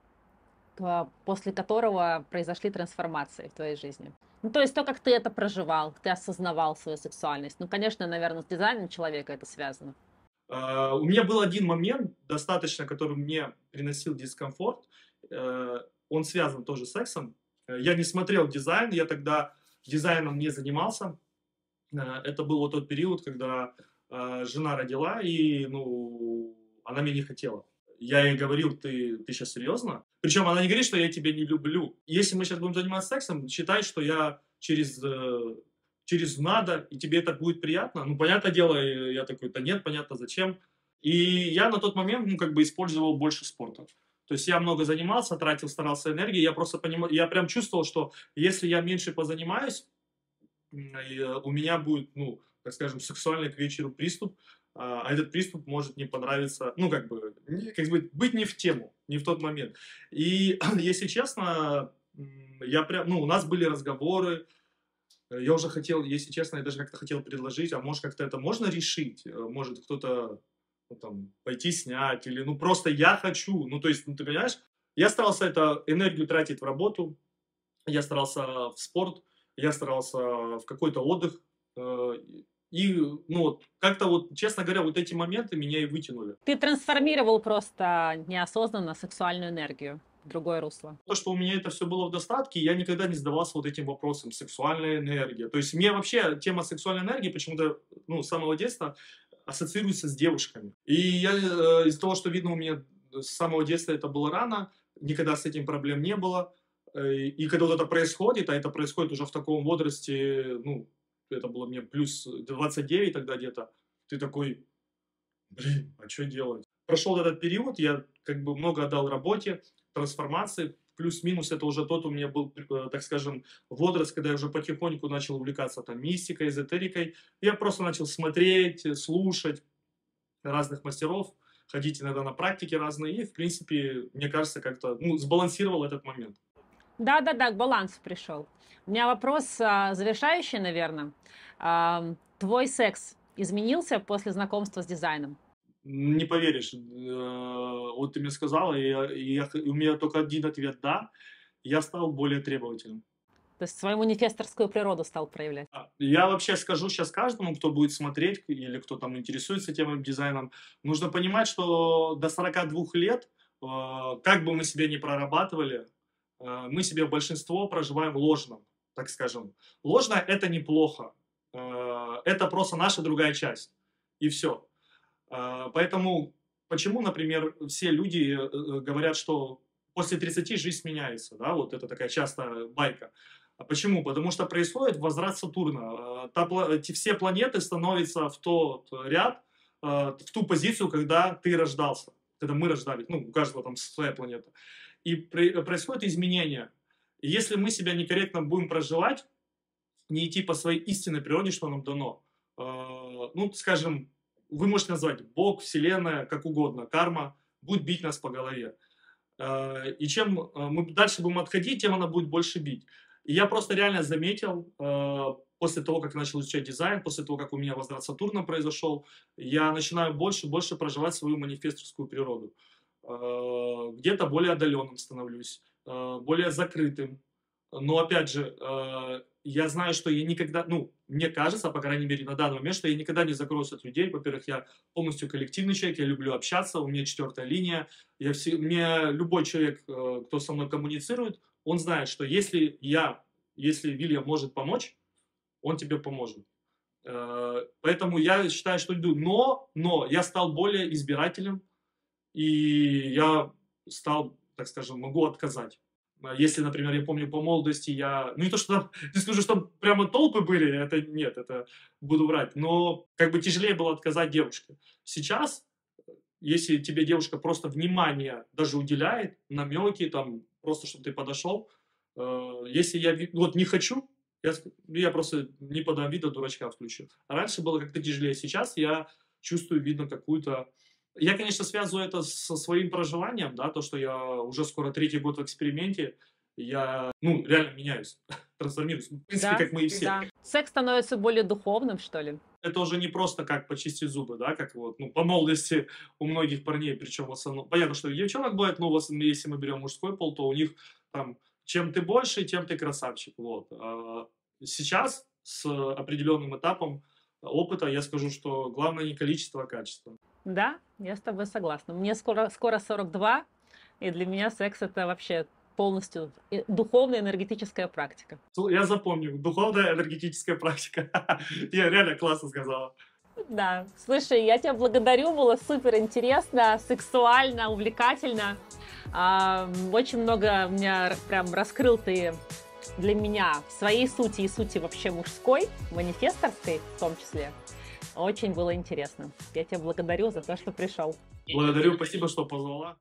после которого произошли трансформации в твоей жизни? Ну, то есть то, как ты это проживал, ты осознавал свою сексуальность. Ну, конечно, наверное, с дизайном человека это связано. Uh, у меня был один момент, достаточно, который мне приносил дискомфорт. Uh, он связан тоже с сексом. Uh, я не смотрел дизайн, я тогда дизайном не занимался. Это был вот тот период, когда жена родила, и ну, она меня не хотела. Я ей говорил, ты, ты сейчас серьезно? Причем она не говорит, что я тебя не люблю. Если мы сейчас будем заниматься сексом, считай, что я через, э, через надо, и тебе это будет приятно. Ну, понятное дело, я такой, да нет, понятно, зачем. И я на тот момент, ну, как бы использовал больше спорта. То есть я много занимался, тратил, старался энергии. Я просто понимал, я прям чувствовал, что если я меньше позанимаюсь, э, у меня будет, ну, так скажем, сексуальный к вечеру приступ, а, а этот приступ может не понравиться, ну, как бы, как бы быть не в тему, не в тот момент. И, *clears throat* если честно, я прям, ну, у нас были разговоры, я уже хотел, если честно, я даже как-то хотел предложить, а может как-то это можно решить, э, может кто-то ну, там, пойти снять, или ну просто я хочу, ну то есть, ну ты понимаешь, я старался это энергию тратить в работу, я старался в спорт, я старался в какой-то отдых, э, и, ну, вот, как-то вот, честно говоря, вот эти моменты меня и вытянули. Ты трансформировал просто неосознанно сексуальную энергию в другое русло. То, что у меня это все было в достатке, я никогда не задавался вот этим вопросом, сексуальная энергия. То есть мне вообще тема сексуальной энергии почему-то, ну, с самого детства ассоциируется с девушками. И я э, из-за того, что видно у меня с самого детства это было рано, никогда с этим проблем не было. Э, и когда вот это происходит, а это происходит уже в таком возрасте, ну, это было мне плюс 29 тогда где-то, ты такой, блин, а что делать? Прошел этот период, я как бы много отдал работе, трансформации, плюс-минус это уже тот у меня был, э, так скажем, возраст, когда я уже потихоньку начал увлекаться там мистикой, эзотерикой. Я просто начал смотреть, слушать разных мастеров, ходить иногда на практики разные, и, в принципе, мне кажется, как-то ну, сбалансировал этот момент. Да-да-да, к балансу пришел. У меня вопрос а, завершающий, наверное. Твой секс изменился после знакомства с дизайном? Не поверишь. Э, вот ты мне сказала, и, я, и, я, и у меня только один ответ «да». Я стал более требовательным. То есть свою манифесторскую природу стал проявлять. Я вообще скажу сейчас каждому, кто будет смотреть или кто там интересуется темой дизайном, нужно понимать, что до 42 лет, э, как бы мы себя не прорабатывали, мы себе большинство проживаем ложным так скажем. Ложное – это неплохо. Э, это просто наша другая часть. И все. Э, поэтому почему, например, все люди э, говорят, что после 30 жизнь меняется, да, вот это такая частая байка. А почему? Потому что происходит возврат Сатурна. все планеты становятся в тот ряд, в ту позицию, когда ты рождался. когда мы рождались, ну, у каждого там своя планета. И при, происходит изменение. И если мы себя некорректно будем проживать, не идти по своей истинной природе, что нам дано, э, ну, скажем, вы можете назвать Бог, Вселенная, как угодно, карма, будет бить нас по голове. Э, и чем э, мы дальше будем отходить, тем она будет больше бить. И я просто реально заметил, после того, как начал изучать дизайн, после того, как у меня возврат Сатурна произошел, я начинаю больше и больше проживать свою манифесторскую природу. Где-то более отдаленным становлюсь, более закрытым. Но опять же, я знаю, что я никогда, ну, мне кажется, по крайней мере, на данный момент, что я никогда не закроюсь от людей. Во-первых, я полностью коллективный человек, я люблю общаться, у меня четвертая линия. Я все, мне любой человек, э, кто со мной коммуницирует, он знает, что если я, если Вильям может помочь, он тебе поможет. Э, поэтому я считаю, что иду. Но, но я стал более избирателем, и я стал, так скажем, могу отказать. А если, например, я помню по молодости, я... Ну, не то, что там, *laughs* не скажу, что там прямо толпы были, это нет, это буду врать. Но как бы тяжелее было отказать девушке. Сейчас, если тебе девушка просто внимание даже уделяет, намеки, там, просто чтобы ты подошел, э, если я вот не хочу, я, я просто не подам вида, дурачка включу. А раньше было как-то тяжелее. Сейчас я чувствую, видно, какую-то я, конечно, связываю это со своим проживанием, да, то, что я уже скоро третий год в эксперименте, я, ну, реально меняюсь, *laughs* трансформируюсь. В принципе, да, как мы и все. Да. Секс становится более духовным, что ли? Это уже не просто как почистить зубы, да, как вот, ну, по молодости *laughs* у многих парней, причем в основном, понятно, что девчонок бывает, но если мы берем мужской пол, то у них там, чем ты больше, тем ты красавчик, вот. А сейчас с определенным этапом опыта я скажу, что главное не количество, а качество. Да, я с тобой согласна. Мне скоро, скоро 42, и для меня секс это вообще полностью духовная энергетическая практика. Я запомню, духовная энергетическая практика. *laughs* Я реально классно сказала. Да, слушай, я тебя благодарю, было супер интересно, сексуально, увлекательно. Очень много меня прям раскрыл ты для меня в своей сути и сути вообще мужской, манифесторской в том числе. Очень было интересно. Я тебя благодарю за то, что пришел. Благодарю, спасибо, что позвала.